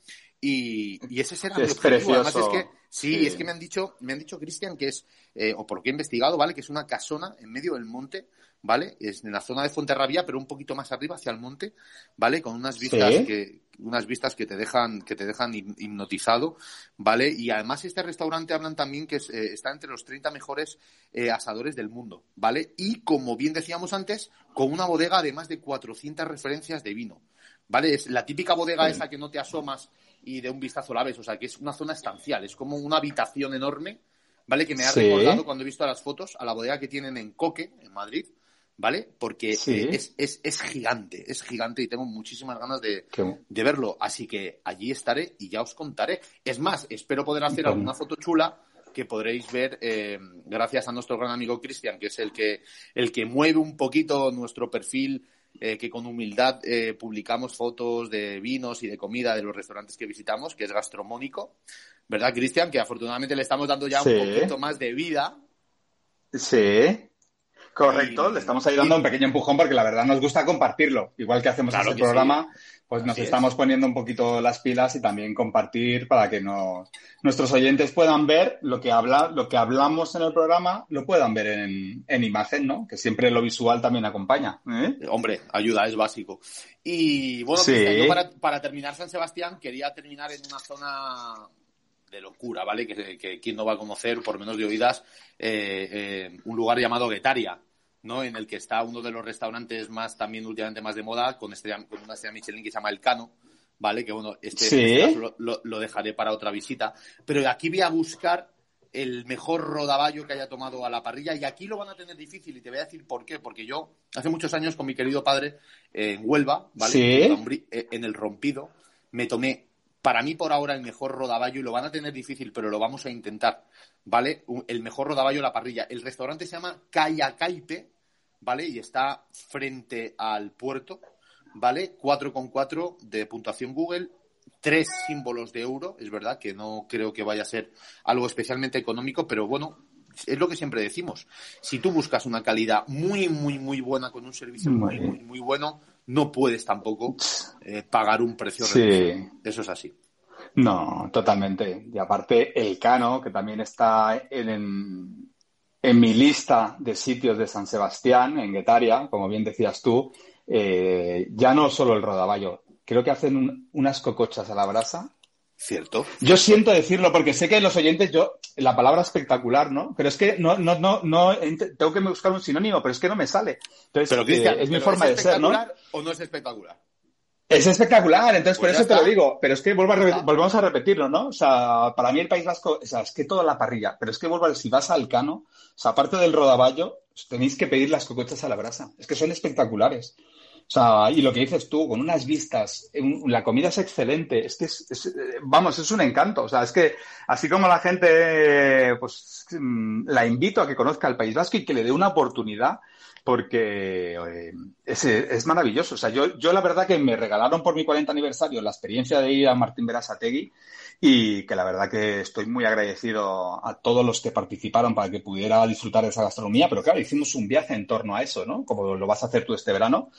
Y, ese será mi objetivo. Además es que, sí, es que me han dicho, me han dicho, Cristian, que es, eh, o por lo que he investigado, ¿vale? Que es una casona en medio del monte, ¿vale? Es en la zona de Fuenterrabía, pero un poquito más arriba hacia el monte, ¿vale? Con unas vistas que, unas vistas que te dejan, que te dejan hipnotizado, ¿vale? Y además este restaurante hablan también que eh, está entre los 30 mejores eh, asadores del mundo, ¿vale? Y como bien decíamos antes, con una bodega de más de 400 referencias de vino, ¿vale? Es la típica bodega esa que no te asomas y de un vistazo la ves. O sea, que es una zona estancial, es como una habitación enorme, ¿vale? Que me ha recordado cuando he visto las fotos a la bodega que tienen en Coque, en Madrid, ¿vale? Porque es, es, es, gigante, es gigante y tengo muchísimas ganas de, de, verlo. Así que allí estaré y ya os contaré. Es más, espero poder hacer alguna foto chula que podréis ver eh, gracias a nuestro gran amigo Cristian, que es el que, el que mueve un poquito nuestro perfil eh, que con humildad eh, publicamos fotos de vinos y de comida de los restaurantes que visitamos, que es gastronómico, ¿verdad, Cristian? Que afortunadamente le estamos dando ya un poquito más de vida. Sí. Correcto, le estamos ahí dando un pequeño empujón porque la verdad nos gusta compartirlo. Igual que hacemos este programa, pues nos estamos poniendo un poquito las pilas y también compartir para que nuestros oyentes puedan ver lo que habla, lo que hablamos en el programa, lo puedan ver en, imagen, ¿no? Que siempre lo visual también acompaña. ¿eh? Hombre, ayuda, es básico. Y bueno, para, terminar San Sebastián, quería terminar en una zona de locura, ¿vale? Que, que, quien no va a conocer, por menos de oídas, eh, eh, un lugar llamado Guetaria, ¿no? En el que está uno de los restaurantes más, también últimamente más de moda, con, con una estrella Michelin que se llama El Cano, ¿vale? Que bueno, este, lo, dejaré para otra visita. Pero aquí voy a buscar el mejor rodaballo que haya tomado a la parrilla y aquí lo van a tener difícil y te voy a decir por qué. Porque yo hace muchos años con mi querido padre en Huelva, ¿vale? Eh, en el rompido, me tomé para mí por ahora el mejor rodaballo y lo van a tener difícil, pero lo vamos a intentar, ¿vale? El mejor rodaballo la parrilla. El restaurante se llama Caipe, ¿vale? Y está frente al puerto, ¿vale? 4,4 de puntuación Google, tres símbolos de euro, es verdad que no creo que vaya a ser algo especialmente económico, pero bueno, es lo que siempre decimos. Si tú buscas una calidad muy, muy, muy buena con un servicio muy, muy, muy bueno, no puedes tampoco eh, pagar un precio sí. Eso es así. No, totalmente. Y aparte, el Cano, que también está en, en, mi lista de sitios de San Sebastián, en Guetaria, como bien decías tú, eh, ya no solo el rodaballo, creo que hacen unas cocochas a la brasa Cierto. Yo siento decirlo porque sé que los oyentes, yo, la palabra espectacular, ¿no? Pero es que no, no, no, no, tengo que buscar un sinónimo, pero es que no me sale. Entonces, pero, Cristian, es mi forma de ser, ¿no? ¿O no es espectacular? Es espectacular, entonces por pues eso te lo digo, pero es que vuelvo a volvemos a repetirlo, ¿no? O sea, para mí el País Vasco, o sea, es que toda la parrilla, pero es que vuelvo a si vas al Cano, o sea, aparte del rodaballo, tenéis que pedir las cocochas a la brasa, es que son espectaculares. O sea, y lo que dices tú, con unas vistas, la comida es excelente, es que es, vamos, es un encanto. O sea, es que así como la gente, pues mm, la invito a que conozca el País Vasco y que le dé una oportunidad, porque eh, es, es, maravilloso. O sea, yo, yo la verdad que me regalaron por mi 40 aniversario la experiencia de ir a Martín Berasategui y que la verdad que estoy muy agradecido a todos los que participaron para que pudiera disfrutar de esa gastronomía, pero claro, hicimos un viaje en torno a eso, ¿no? Como lo vas a hacer tú este verano.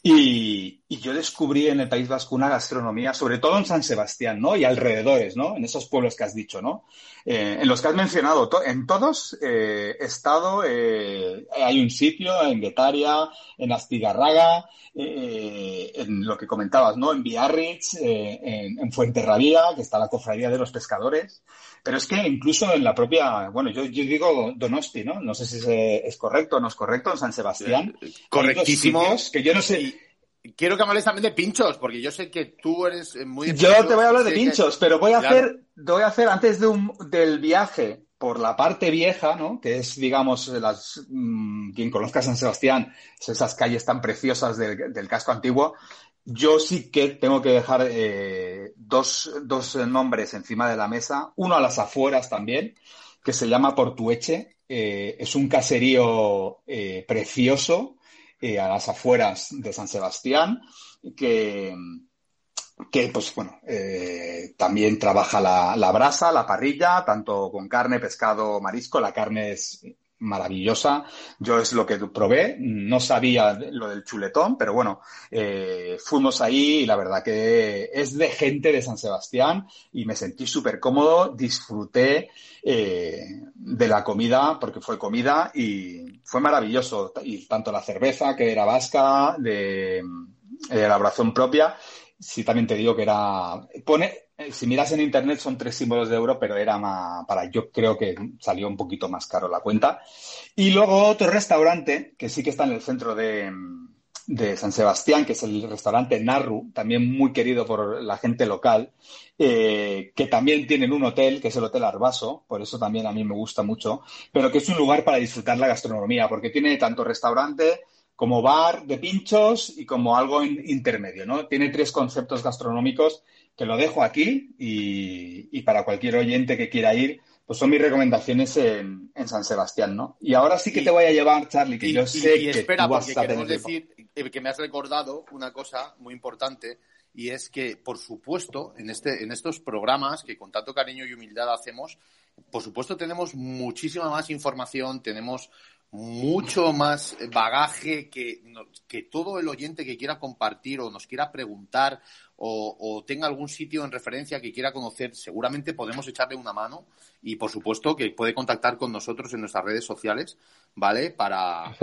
Y, y yo descubrí en el País Vasco una gastronomía, sobre todo en San Sebastián, ¿no? Y alrededores, ¿no? En esos pueblos que has dicho, ¿no? Eh, en los que has mencionado, en todos eh, he estado, eh, hay un sitio en Guetaria, en Astigarraga, eh, en lo que comentabas, ¿no? En Biarritz, eh, en, en, Fuenterrabía, que está la cofradía de los pescadores. Pero es que incluso en la propia, bueno, yo, yo digo Donosti, ¿no? No sé si es, correcto o no es correcto, en San Sebastián. Eh, correctísimo. Que yo no sé. Quiero que hables también de pinchos, porque yo sé que tú eres muy... Yo te voy a hablar de pinchos, pero voy a hacer, voy a hacer antes de un, del viaje por la parte vieja, ¿no? Que es, digamos, las, mmm, quien conozca San Sebastián, esas calles tan preciosas del casco antiguo. Yo sí que tengo que dejar eh, dos, dos, nombres encima de la mesa, uno a las afueras también, que se llama Portueche. Eh, es un caserío eh, precioso a las afueras de San Sebastián, que, que pues bueno, también trabaja la, la brasa, la parrilla, tanto con carne, pescado, marisco. La carne es maravillosa. Yo es lo que probé. No sabía lo del chuletón, pero bueno, eh, fuimos ahí y la verdad que es de gente de San Sebastián y me sentí súper cómodo. Disfruté eh, de la comida porque fue comida y fue maravilloso. Y tanto la cerveza, que era vasca, de, de elaboración propia, sí también te digo que era. Pone, eh, si miras en internet son tres símbolos de euro, pero era más, para, yo creo que salió un poquito más caro la cuenta. Y luego otro restaurante, que sí que está en el centro de, San Sebastián, que es el restaurante Narru, también muy querido por la gente local, eh, que también tienen un hotel, que es el Hotel Arbaso, por eso también a mí me gusta mucho, pero que es un lugar para disfrutar la gastronomía, porque tiene tanto restaurante como bar de pinchos y como algo intermedio, ¿no? Tiene tres conceptos gastronómicos te lo dejo aquí y, para cualquier oyente que quiera ir, pues son mis recomendaciones en, San Sebastián, ¿no? Y ahora sí que te voy a llevar, Charlie, que yo sé que espera, tú vas a queremos decir eh, que me has recordado una cosa muy importante y es que, por supuesto, en, este, en estos programas que con tanto cariño y humildad hacemos, por supuesto tenemos muchísima más información, tenemos mucho más bagaje que, que todo el oyente que quiera compartir o nos quiera preguntar o, tenga algún sitio en referencia que quiera conocer, seguramente podemos echarle una mano y, por supuesto, que puede contactar con nosotros en nuestras redes sociales, ¿vale? Para,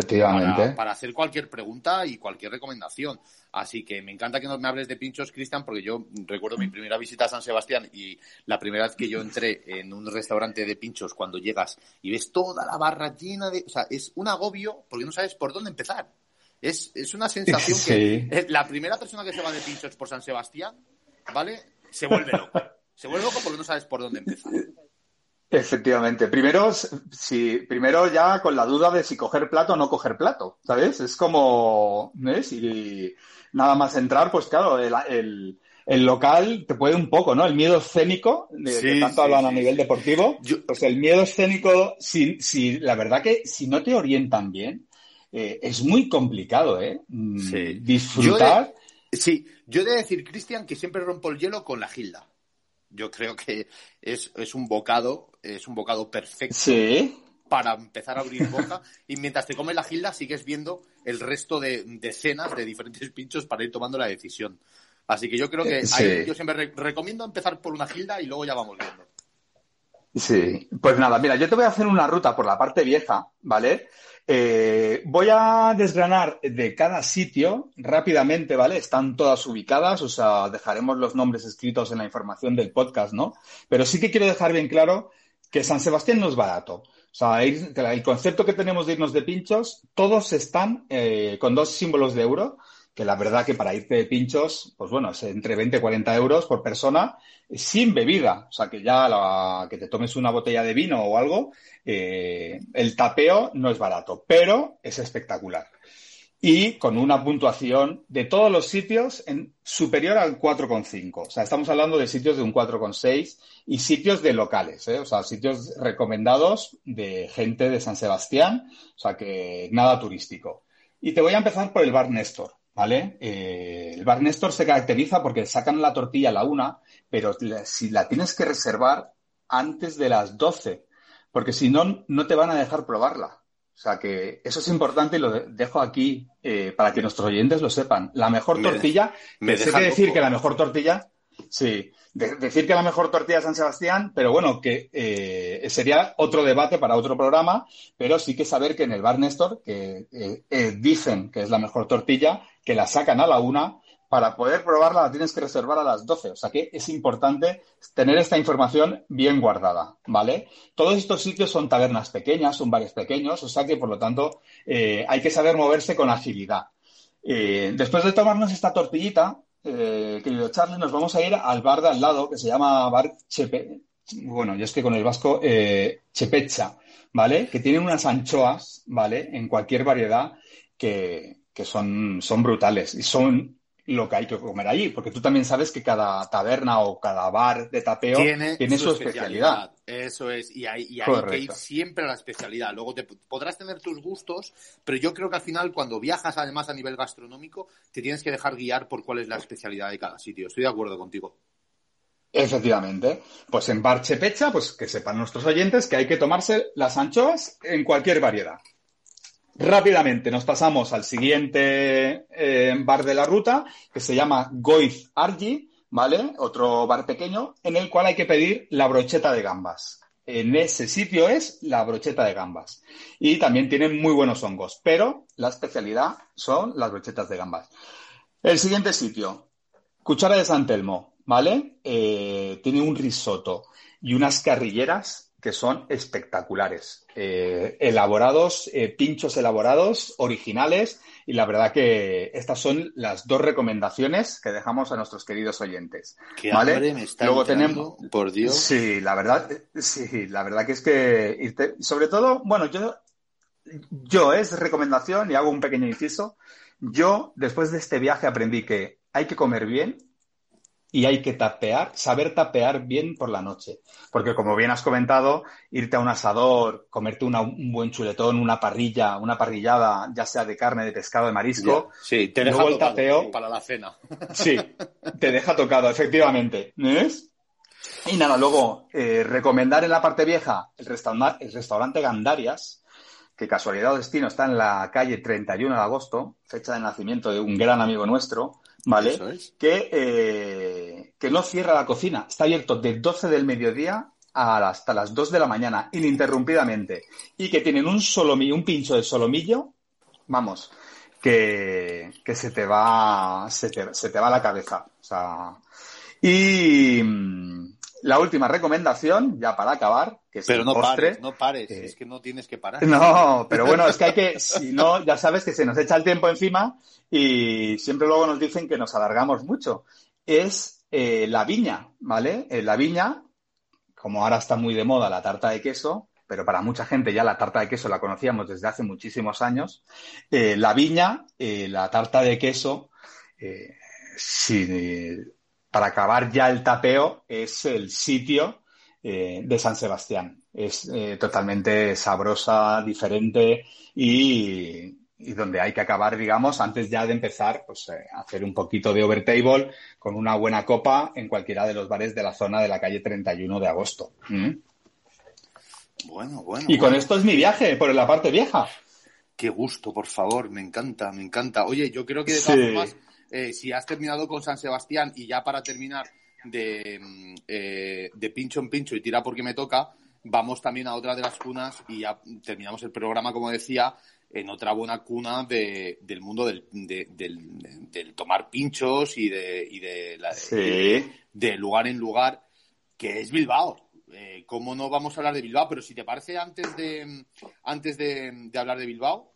para, hacer cualquier pregunta y cualquier recomendación. Así que me encanta que me hables de pinchos, Cristian, porque yo recuerdo mi primera visita a San Sebastián y la primera vez que yo entré en un restaurante de pinchos, cuando llegas y ves toda la barra llena de... O sea, es un agobio porque no sabes por dónde empezar. Es, es una <laughs> sensación que la primera persona que se va de pinchos por San Sebastián, ¿vale? Se vuelve loco. Se vuelve loco porque no sabes por dónde empezar. Efectivamente. Primero, si, primero ya con la duda de si coger plato o no coger plato, ¿sabes? Es como, ¿ves? Y nada más entrar, pues claro, el, el, local te puede un poco, ¿no? El miedo escénico, de que tanto hablan a nivel deportivo, pues el miedo escénico, si, si, la verdad que si no te orientan bien, eh, es muy complicado, ¿eh? Mm, disfrutar. sí, yo he de decir, Cristian, que siempre rompo el hielo con la gilda. Yo creo que es, un bocado, es un bocado perfecto. Para empezar a abrir boca y mientras te comes la gilda sigues viendo el resto de, decenas de diferentes pinchos para ir tomando la decisión. Así que yo creo que yo siempre recomiendo empezar por una gilda y luego ya vamos viendo. Sí, pues nada, mira, yo te voy a hacer una ruta por la parte vieja, ¿vale? Eh, voy a desgranar de cada sitio rápidamente, ¿vale? Están todas ubicadas, o sea, dejaremos los nombres escritos en la información del podcast, ¿no? Pero sí que quiero dejar bien claro que San Sebastián no es barato. O sea, el concepto que tenemos de irnos de pinchos, todos están eh, con dos símbolos de euro que la verdad que para irte de pinchos, pues bueno, es entre 20 y 40 euros por persona sin bebida. O sea, que ya la, que te tomes una botella de vino o algo, eh, el tapeo no es barato, pero es espectacular. Y con una puntuación de todos los sitios superior al 4,5. O sea, estamos hablando de sitios de un 4,6 y sitios de locales, ¿eh? o sea, sitios recomendados de gente de San Sebastián, o sea, que nada turístico. Y te voy a empezar por el bar Néstor. ¿Vale? Eh, el bar Néstor se caracteriza porque sacan la tortilla a la una, pero si la tienes que reservar antes de las 12, porque si no, no te van a dejar probarla. O sea que eso es importante y lo dejo aquí eh, para que nuestros oyentes lo sepan. La mejor tortilla, me sé que decir que la mejor tortilla, sí, decir que la mejor tortilla es San Sebastián, pero bueno, que eh, sería otro debate para otro programa, pero sí que saber que en el bar Néstor, que dicen que es la mejor tortilla, que la sacan a la una, para poder probarla la tienes que reservar a las 12. O sea que es importante tener esta información bien guardada, ¿vale? Todos estos sitios son tabernas pequeñas, son bares pequeños, o sea que por lo tanto eh, hay que saber moverse con agilidad. Eh, después de tomarnos esta tortillita, eh, querido Charlie, nos vamos a ir al bar de al lado que se llama Bar Chepe. Bueno, yo es que con el vasco Chepecha, ¿vale? Que tiene unas anchoas, ¿vale? En cualquier variedad que, que son, son brutales y son lo que hay que comer allí, porque tú también sabes que cada taberna o cada bar de tapeo tiene, su, especialidad. Eso es, y hay, y hay que ir siempre a la especialidad. Luego te, podrás tener tus gustos, pero yo creo que al final cuando viajas además a nivel gastronómico, te tienes que dejar guiar por cuál es la especialidad de cada sitio. Estoy de acuerdo contigo. Efectivamente. Pues en Bar Chepecha, pues que sepan nuestros oyentes que hay que tomarse las anchoas en cualquier variedad. Rápidamente nos pasamos al siguiente eh, bar de la ruta, que se llama Goiz Argi, ¿vale? Otro bar pequeño, en el cual hay que pedir la brocheta de gambas. En ese sitio es la brocheta de gambas. Y también tienen muy buenos hongos, pero la especialidad son las brochetas de gambas. El siguiente sitio, Cuchara de San Telmo, ¿vale? Eh, tiene un risotto y unas carrilleras que son espectaculares. Eh, elaborados, eh, pinchos elaborados, originales, y la verdad que estas son las dos recomendaciones que dejamos a nuestros queridos oyentes. ¿vale? Luego tenemos, por Dios. Sí, la verdad, sí, la verdad que es que sobre todo, bueno, yo, yo es recomendación y hago un pequeño inciso. Yo, después de este viaje, aprendí que hay que comer bien, y hay que tapear, saber tapear bien por la noche. Porque como bien has comentado, irte a un asador, comerte un buen chuletón, una parrilla, una parrillada, ya sea de carne, de pescado, de marisco. Sí, te deja el tapeo para la cena. <laughs> Sí, te deja tocado, efectivamente. ¿Ves? Y nada, luego, eh, recomendar en la parte vieja el, restaurante, el restaurante Gandarias, que casualidad o destino está en la calle 31 de agosto, fecha de nacimiento de un gran amigo nuestro, ¿vale? Que, eh, que no cierra la cocina. Está abierto de 12 del mediodía hasta las 2 de la mañana, ininterrumpidamente. Y que tienen un solomillo, un pincho de solomillo, vamos, que, que se te va, se te, se te va la cabeza. O sea, y, la última recomendación, ya para acabar, que es pero no pares, no pares, es que no tienes que parar. No, pero bueno, es que hay que, si no, ya sabes que se nos echa el tiempo encima y siempre luego nos dicen que nos alargamos mucho. Es eh, la viña, ¿vale? Eh, la viña, como ahora está muy de moda la tarta de queso, pero para mucha gente ya la tarta de queso la conocíamos desde hace muchísimos años. Eh, la viña, la tarta de queso, sí, para acabar ya el tapeo, es el sitio eh, de San Sebastián. Es eh, totalmente sabrosa, diferente y, donde hay que acabar, digamos, antes ya de empezar, pues eh, hacer un poquito de overtable con una buena copa en cualquiera de los bares de la zona de la calle 31 de agosto. ¿Mm? Bueno, bueno. Y con esto es mi viaje por la parte vieja. Qué gusto, por favor, me encanta, me encanta. Oye, yo creo que de todas formas eh, si has terminado con San Sebastián y ya para terminar de, mm, eh, de pincho en pincho y tira porque me toca, vamos también a otra de las cunas y ya terminamos el programa, como decía, en otra buena cuna de, del mundo del, del, tomar pinchos y de, y de, de, lugar en lugar, que es Bilbao. Eh, ¿Cómo no vamos a hablar de Bilbao? Pero si te parece, antes de, antes de, hablar de Bilbao,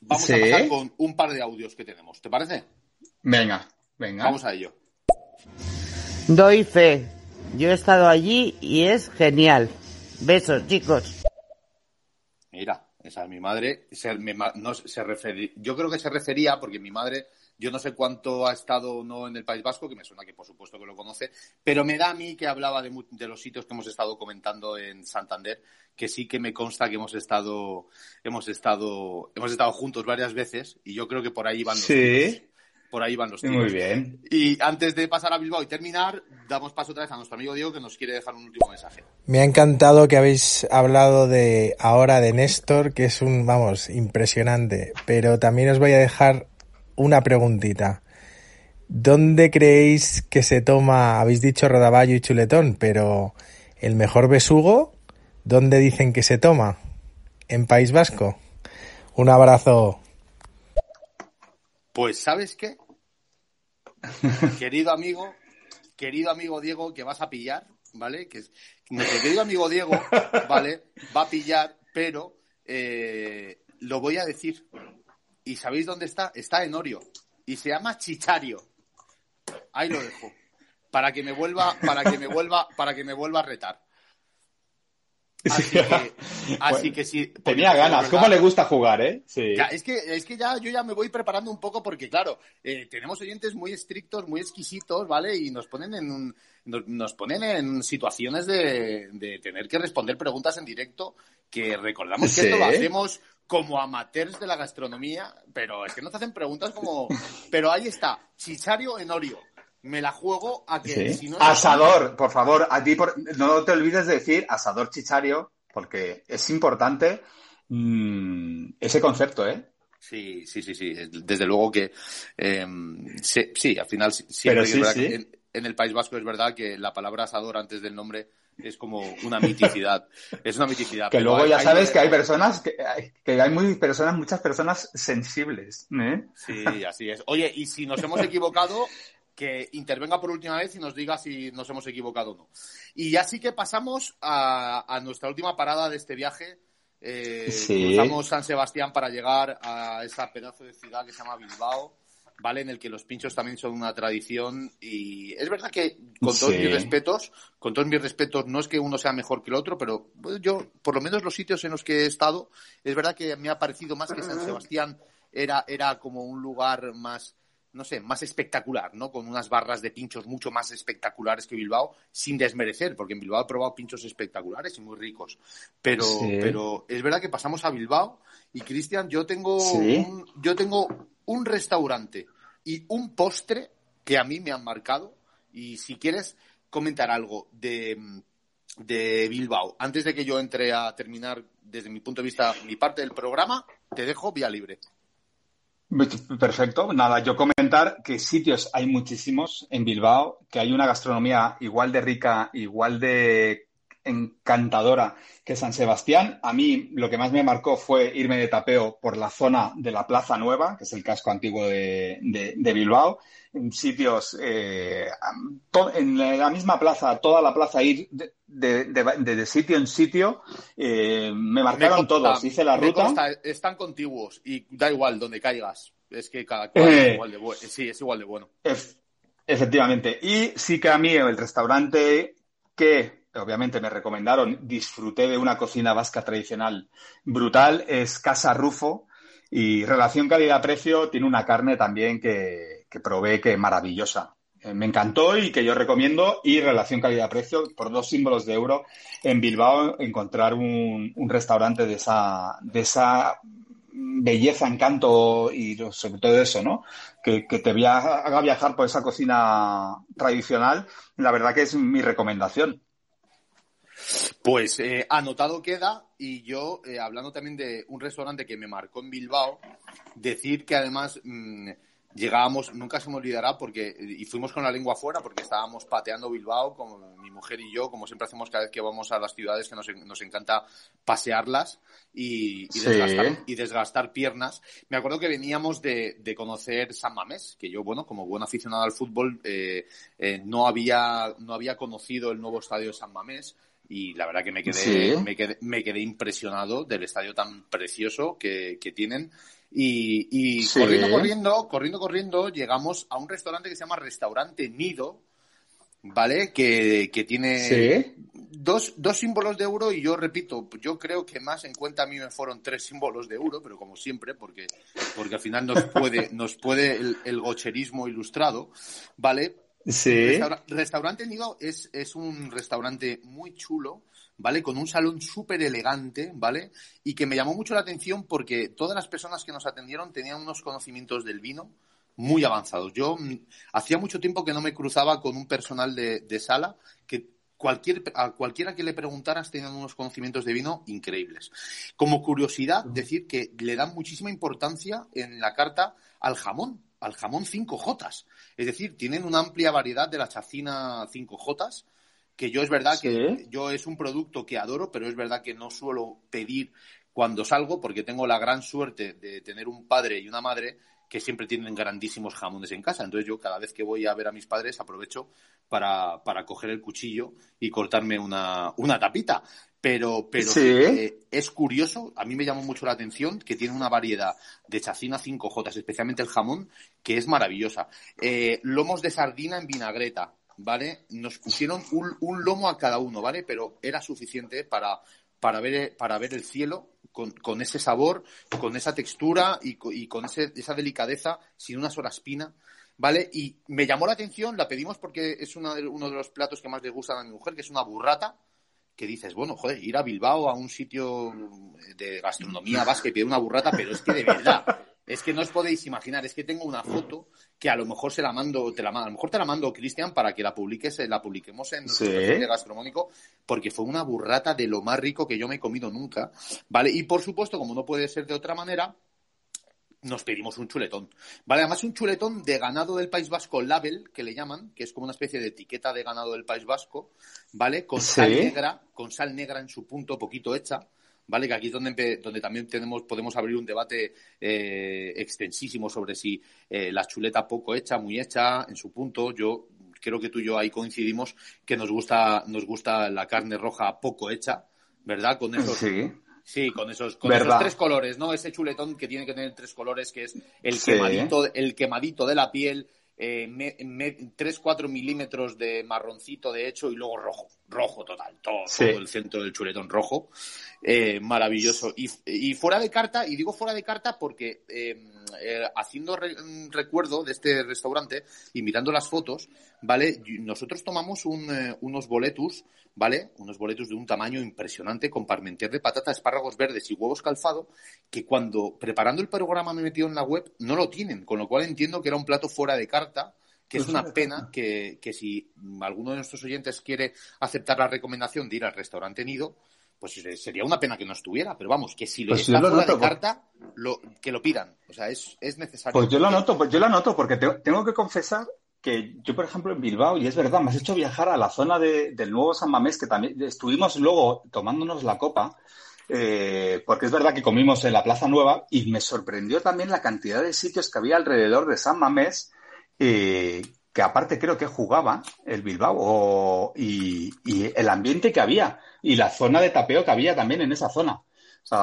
vamos a pasar con un par de audios que tenemos. ¿Te parece? Venga, venga. Vamos a ello. Doy fe. Yo he estado allí y es genial. Besos, chicos. Mira, esa es mi madre. Se, no, se yo creo que se refería, porque mi madre, yo no sé cuánto ha estado o no en el País Vasco, que me suena que por supuesto que lo conoce, pero me da a mí que hablaba de, de, los sitios que hemos estado comentando en Santander, que sí que me consta que hemos estado, hemos estado, hemos estado juntos varias veces, y yo creo que por ahí van los sí. Por ahí van los tiros. Muy bien. Y antes de pasar a Bilbao y terminar, damos paso otra vez a nuestro amigo Diego que nos quiere dejar un último mensaje. Me ha encantado que habéis hablado de ahora de Néstor, que es un, vamos, impresionante. Pero también os voy a dejar una preguntita. ¿Dónde creéis que se toma, habéis dicho rodaballo y chuletón, pero el mejor besugo, ¿dónde dicen que se toma? ¿En País Vasco? Un abrazo. Pues, ¿sabes qué? <laughs> querido amigo, querido amigo Diego, que vas a pillar, ¿vale? Que nuestro querido amigo Diego, <laughs> ¿vale? Va a pillar, pero eh, lo voy a decir. ¿Y sabéis dónde está? Está en Orio. Y se llama Chichario. Ahí lo dejo. Para que me vuelva, para que me vuelva, para que me vuelva a retar. <laughs> Así que, <laughs> así que sí. Tenía ganas. ¿Cómo le gusta jugar, eh? Sí. es que, es que ya, yo ya me voy preparando un poco porque, claro, eh, tenemos oyentes muy estrictos, muy exquisitos, ¿vale? Y nos ponen en un, nos, ponen en situaciones de, de, tener que responder preguntas en directo que recordamos que esto lo hacemos como amateurs de la gastronomía, pero es que nos hacen preguntas como, pero ahí está, Chichario en Orio me la juego a que si no asador, por favor, a ti no te olvides de decir asador chichario, porque es importante mm, ese concepto, ¿eh? Sí, sí, sí, sí. Desde luego que em, sí, al final siempre en, en, el País Vasco es verdad que la palabra asador antes del nombre es como una miticidad. <laughs> es una miticidad. Que luego ya sabes que hay personas, que hay, que hay muy personas, muchas personas sensibles. ¿eh? Sí, así es. Oye, y si nos hemos equivocado, <laughs> que intervenga por última vez y nos diga si nos hemos equivocado o no. Y ya sí que pasamos a, nuestra última parada de este viaje. Eh, Cruzamos San Sebastián para llegar a esa pedazo de ciudad que se llama Bilbao, ¿vale? En el que los pinchos también son una tradición. Y es verdad que, con todos mis respetos, con todos mis respetos, no es que uno sea mejor que el otro, pero yo, por lo menos los sitios en los que he estado, es verdad que me ha parecido más que San Sebastián era, era como un lugar más no sé, más espectacular, ¿no? Con unas barras de pinchos mucho más espectaculares que Bilbao, sin desmerecer, porque en Bilbao he probado pinchos espectaculares y muy ricos. Pero, pero es verdad que pasamos a Bilbao y Cristian, yo tengo un, yo tengo un restaurante y un postre que a mí me han marcado. Y si quieres comentar algo de, de Bilbao, antes de que yo entre a terminar desde mi punto de vista mi parte del programa, te dejo vía libre. Perfecto. Nada, yo comentar que sitios hay muchísimos en Bilbao, que hay una gastronomía igual de rica, igual de encantadora que San Sebastián. A mí lo que más me marcó fue irme de tapeo por la zona de la Plaza Nueva, que es el casco antiguo de, Bilbao, en sitios, eh, en la misma plaza, toda la plaza, ir de, sitio en sitio, eh, me marcaron todos, hice la ruta. están contiguos y da igual donde caigas. Es que cada cual es igual de bueno. Sí, es igual de bueno. efectivamente. Y sí que a mí el restaurante que obviamente me recomendaron, disfruté de una cocina vasca tradicional brutal, es Casa Rufo. Y relación calidad-precio tiene una carne también que, que probé que maravillosa. Eh, me encantó y que yo recomiendo. Y relación calidad-precio, por dos símbolos de euro, en Bilbao encontrar un, restaurante de esa, de esa belleza, encanto y sobre todo eso, ¿no? Que, que te haga viajar por esa cocina tradicional, la verdad que es mi recomendación. Pues eh, anotado queda y yo, eh, hablando también de un restaurante que me marcó en Bilbao, decir que además mm, llegábamos, nunca se me olvidará, porque y fuimos con la lengua afuera porque estábamos pateando Bilbao, como mi mujer y yo, como siempre hacemos cada vez que vamos a las ciudades que nos, nos encanta pasearlas y, y, desgastar, piernas. Me acuerdo que veníamos de, de, conocer San Mamés, que yo, bueno, como buen aficionado al fútbol, eh, no, había, no había conocido el nuevo estadio de San Mamés y la verdad que me quedé, me quedé, me quedé, impresionado del estadio tan precioso que, que tienen. Y, y corriendo, corriendo, corriendo, corriendo, llegamos a un restaurante que se llama Restaurante Nido, ¿vale? Que, que tiene dos, dos símbolos de euro y yo repito, yo creo que más en cuenta a mí me fueron tres símbolos de euro, pero como siempre, porque, porque al final nos puede, <laughs> nos puede el, el gocherismo ilustrado, ¿vale? Sí. restaurante Nido es, es un restaurante muy chulo, ¿vale? Con un salón súper elegante, ¿vale? Y que me llamó mucho la atención porque todas las personas que nos atendieron tenían unos conocimientos del vino muy avanzados. Yo mm, hacía mucho tiempo que no me cruzaba con un personal de, de sala que cualquier, a cualquiera que le preguntaras tenían unos conocimientos de vino increíbles. Como curiosidad, decir que le dan muchísima importancia en la carta al jamón al jamón 5J. Es decir, tienen una amplia variedad de la chacina 5J, que yo es verdad que yo es un producto que adoro, pero es verdad que no suelo pedir cuando salgo porque tengo la gran suerte de tener un padre y una madre que siempre tienen grandísimos jamones en casa. Entonces yo cada vez que voy a ver a mis padres aprovecho para, para coger el cuchillo y cortarme una, una tapita. Pero, pero eh, es curioso, a mí me llamó mucho la atención que tiene una variedad de chacina 5J, especialmente el jamón, que es maravillosa. Eh, lomos de sardina en vinagreta, ¿vale? Nos pusieron un, lomo a cada uno, ¿vale? Pero era suficiente para, para ver, para ver el cielo con, con ese sabor, con esa textura y con ese- esa delicadeza, sin una sola espina. ¿Vale? Y me llamó la atención, la pedimos porque es una de- uno de los platos que más le gustan a mi mujer, que es una burrata, que dices, bueno, joder, ir a Bilbao a un sitio de gastronomía vasca y pedir una burrata, pero es que de verdad, es que no os podéis imaginar, es que tengo una foto que a lo mejor se la mando, te la, ma- a lo mejor te la mando, Cristian, para que la publiques, eh, la publiquemos en nuestro Sí. perfil de gastronómico, porque fue una burrata de lo más rico que yo me he comido nunca, ¿vale? Y por supuesto, como no puede ser de otra manera, nos pedimos un chuletón. Vale, además un chuletón de ganado del País Vasco label, que le llaman, que es como una especie de etiqueta de ganado del País Vasco, ¿vale? Con sal Sí. negra, con sal negra en su punto, poquito hecha, ¿vale? Que aquí es donde, donde también tenemos, podemos abrir un debate eh, extensísimo sobre si eh, la chuleta poco hecha, muy hecha, en su punto. Yo creo que tú y yo ahí coincidimos que nos gusta, nos gusta la carne roja poco hecha, ¿verdad? Con esos, Sí. Sí, con esos, con esos tres colores, ¿no? Ese chuletón que tiene que tener tres colores, que es el Sí. quemadito, el quemadito de la piel, eh, me- me- 3-4 milímetros de marroncito de hecho y luego rojo, rojo total, todo, Sí. todo el centro del chuletón rojo. Eh, maravilloso. Y, y fuera de carta, y digo fuera de carta porque eh, eh, haciendo re- mm, recuerdo de este restaurante y mirando las fotos, ¿vale? Nosotros tomamos un, eh, unos boletus, ¿vale? Unos boletus de un tamaño impresionante con parmentier de patata, espárragos verdes y huevos calzado, que cuando preparando el programa me he metido en la web no lo tienen, con lo cual entiendo que era un plato fuera de carta, que es una <laughs> pena que, que si alguno de nuestros oyentes quiere aceptar la recomendación de ir al restaurante Nido, pues sería una pena que no estuviera, pero vamos, que si lo Pues está yo lo fuera noto, de por- carta, lo, que lo pidan. O sea, es, es necesario. Pues yo lo noto, pues yo lo noto, porque te- tengo que confesar que yo, por ejemplo, en Bilbao, y es verdad, me has hecho viajar a la zona de- del nuevo San Mamés, que también estuvimos luego tomándonos la copa, eh, porque es verdad que comimos en la Plaza Nueva, y me sorprendió también la cantidad de sitios que había alrededor de San Mamés, eh, que aparte creo que jugaba el Bilbao, o- y, y el ambiente que había, y la zona de tapeo que había también en esa zona. O sea,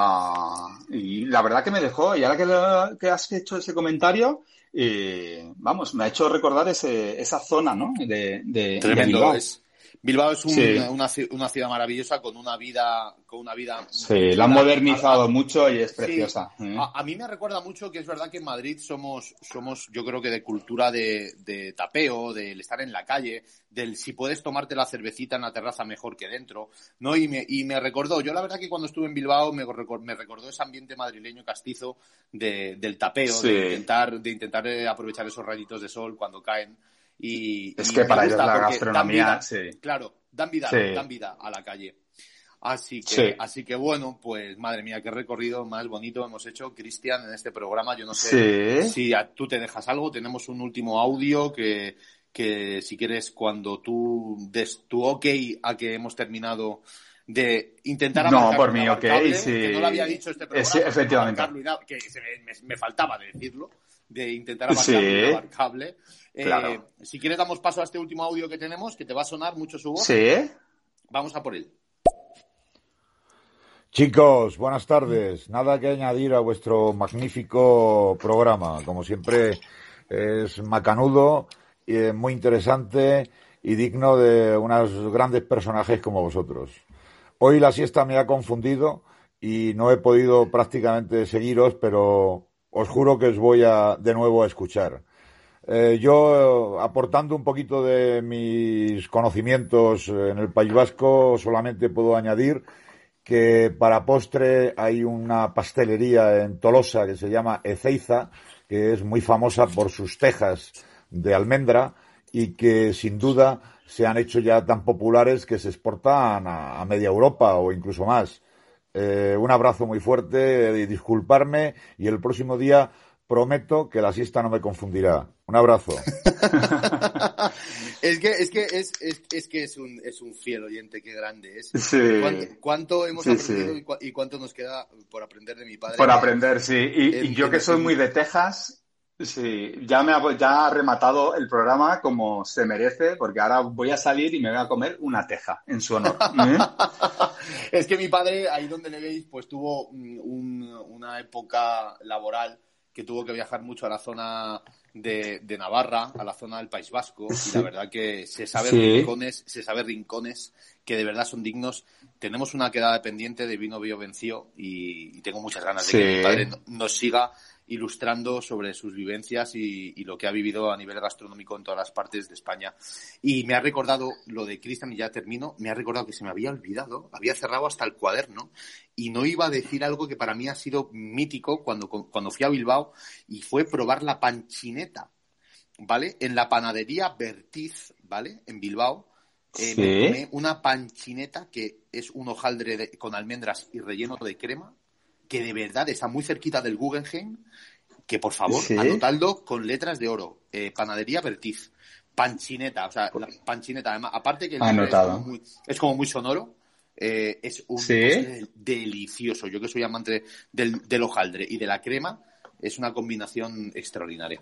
y la verdad que me dejó, y ahora que, lo- que has hecho ese comentario, eh, vamos, me ha hecho recordar ese, esa zona, ¿no? De, de, de Tremendo. Bilbao. es- Bilbao es un- Sí. una, una ciudad maravillosa con una vida, con una vida. Sí, la han modernizado mucho y es Sí. preciosa. ¿eh? A, a mí me recuerda mucho que es verdad que en Madrid somos, somos yo creo que de cultura de, de tapeo, del estar en la calle, del si puedes tomarte la cervecita en la terraza mejor que dentro, ¿no? Y me, y me recordó, yo la verdad que cuando estuve en Bilbao me, recor- me recordó ese ambiente madrileño castizo de- del tapeo, Sí. de intentar, de intentar eh, aprovechar esos rayitos de sol cuando caen. Y, Es y que para ellos la dan gastronomía, vida, sí. Claro, dan vida, Sí. dan vida a la calle. Así que, Sí. así que bueno, pues madre mía, qué recorrido más bonito hemos hecho, Cristian, en este programa. Yo no sé si a- tú te dejas algo. Tenemos un último audio que, que si quieres, cuando tú des tu ok a que hemos terminado de intentar No, por mí, ok, sí. que no lo había dicho este programa, Sí, efectivamente. y nada, que se me, me- me faltaba de decirlo, de intentar abarcar Sí. Inabarcable. Eh, Claro. si quieres damos paso a este último audio que tenemos, que te va a sonar mucho su voz. Sí. Vamos a por él. Chicos, buenas tardes. Nada que añadir a vuestro magnífico programa. Como siempre, es macanudo, y eh, muy interesante y digno de unos grandes personajes como vosotros. Hoy la siesta me ha confundido y no he podido prácticamente seguiros, pero os juro que os voy a de nuevo a escuchar. Eh, yo, aportando un poquito de mis conocimientos en el País Vasco, solamente puedo añadir que para postre hay una pastelería en Tolosa que se llama Ezeiza, que es muy famosa por sus tejas de almendra y que sin duda se han hecho ya tan populares que se exportan a, a media Europa o incluso más. Eh, un abrazo muy fuerte y disculparme y el próximo día prometo que la siesta no me confundirá. Un abrazo. <laughs> es que es que es, es, es que es un es un fiel oyente, qué grande es. Sí. ¿Cuánto, cuánto hemos Sí, aprendido sí. Y, cuánto nos queda por aprender de mi padre? Por aprender, sí. Y, y yo que soy muy de Texas, sí, ya me ha, ya ha rematado el programa como se merece, porque ahora voy a salir y me voy a comer una teja en su honor. ¿eh? <laughs> es que mi padre, ahí donde le veis, pues tuvo mm, un- una época laboral que tuvo que viajar mucho a la zona de, de Navarra, a la zona del País Vasco, y la verdad que se sabe Sí. rincones, se sabe rincones que de verdad son dignos. Tenemos una quedada pendiente de Vino Bio Venció y, y tengo muchas ganas de que mi padre no- nos siga ilustrando sobre sus vivencias y, y lo que ha vivido a nivel gastronómico en todas las partes de España. Y me ha recordado lo de Cristian, y ya termino, me ha recordado que se me había olvidado, había cerrado hasta el cuaderno y no iba a decir algo que para mí ha sido mítico cuando, cuando fui a Bilbao y fue probar la panchineta, ¿vale? En la panadería Bertiz, ¿vale? En Bilbao. eh, Sí. me tomé una panchineta que es un hojaldre de- con almendras y relleno de crema, que de verdad está muy cerquita del Guggenheim, que por favor, Sí. anotadlo con letras de oro. Eh, panadería Bertiz. Panchineta, o sea, la panchineta, además, aparte que el es como muy, es como muy sonoro, eh, es un Sí. delicioso. Yo que soy amante del, del hojaldre y de la crema, es una combinación extraordinaria.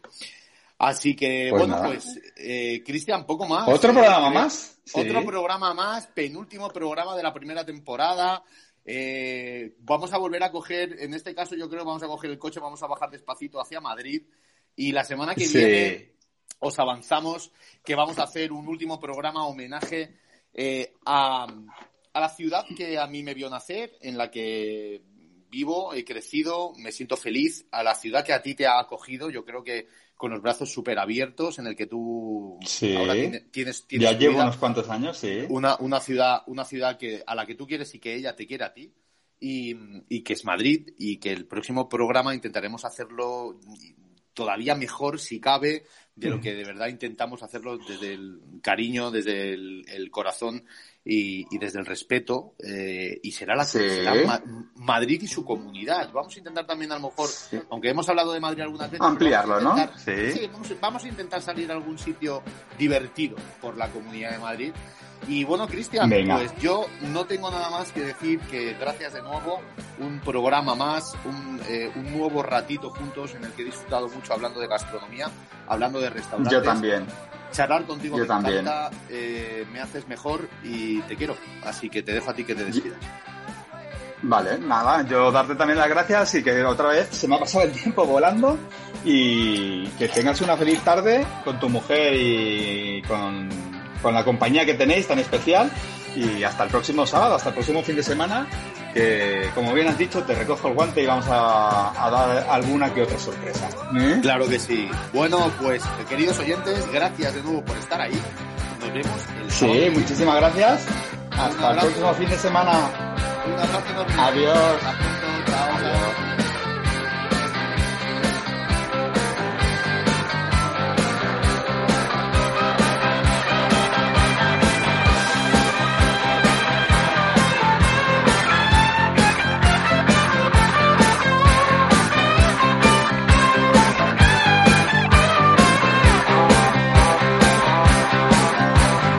Así que, Pues bueno, nada. pues, eh, Cristian, poco más. ¿Otro Eh, programa creo- más? Sí. Otro programa más, penúltimo programa de la primera temporada. Eh, vamos a volver a coger, en este caso yo creo que vamos a coger el coche, vamos a bajar despacito hacia Madrid y la semana que Sí. viene os avanzamos que vamos a hacer un último programa homenaje eh, a, a la ciudad que a mí me vio nacer, en la que vivo, he crecido, me siento feliz, a la ciudad que a ti te ha acogido, yo creo que con los brazos súper abiertos, en el que tú Sí. ahora tiene- tienes, tienes Ya llevo vida unos cuantos años, sí. una, una ciudad, una ciudad que, a la que tú quieres y que ella te quiere a ti. Y, y que es Madrid y que el próximo programa intentaremos hacerlo todavía mejor si cabe de lo que de verdad intentamos hacerlo desde el cariño, desde el, el corazón y, y desde el respeto eh, y será la Sí. será Ma- Madrid y su comunidad. Vamos a intentar también a lo mejor, aunque hemos hablado de Madrid algunas veces, Ampliarlo, vamos a ¿no? intentar- Sí. vamos, vamos a intentar salir a algún sitio divertido por la comunidad de Madrid. Y bueno, Cristian, pues yo no tengo nada más que decir que gracias de nuevo, un programa más, un, eh, un nuevo ratito juntos en el que he disfrutado mucho hablando de gastronomía, hablando de restaurantes. Yo también. Charlar contigo Yo me también. encanta, eh, me haces mejor y te quiero. Así que te dejo a ti que te despidas. Vale, nada, yo darte también las gracias y que otra vez se me ha pasado el tiempo volando y que tengas una feliz tarde con tu mujer y con, con la compañía que tenéis tan especial y hasta el próximo sábado, hasta el próximo fin de semana que como bien has dicho te recojo el guante y vamos a, a dar alguna que otra sorpresa. ¿Eh? Claro que sí. Bueno, pues queridos oyentes, gracias de nuevo por estar ahí. Nos vemos el Sí, muchísimas gracias. Hasta el próximo fin de semana. Un abrazo enorme. Adiós.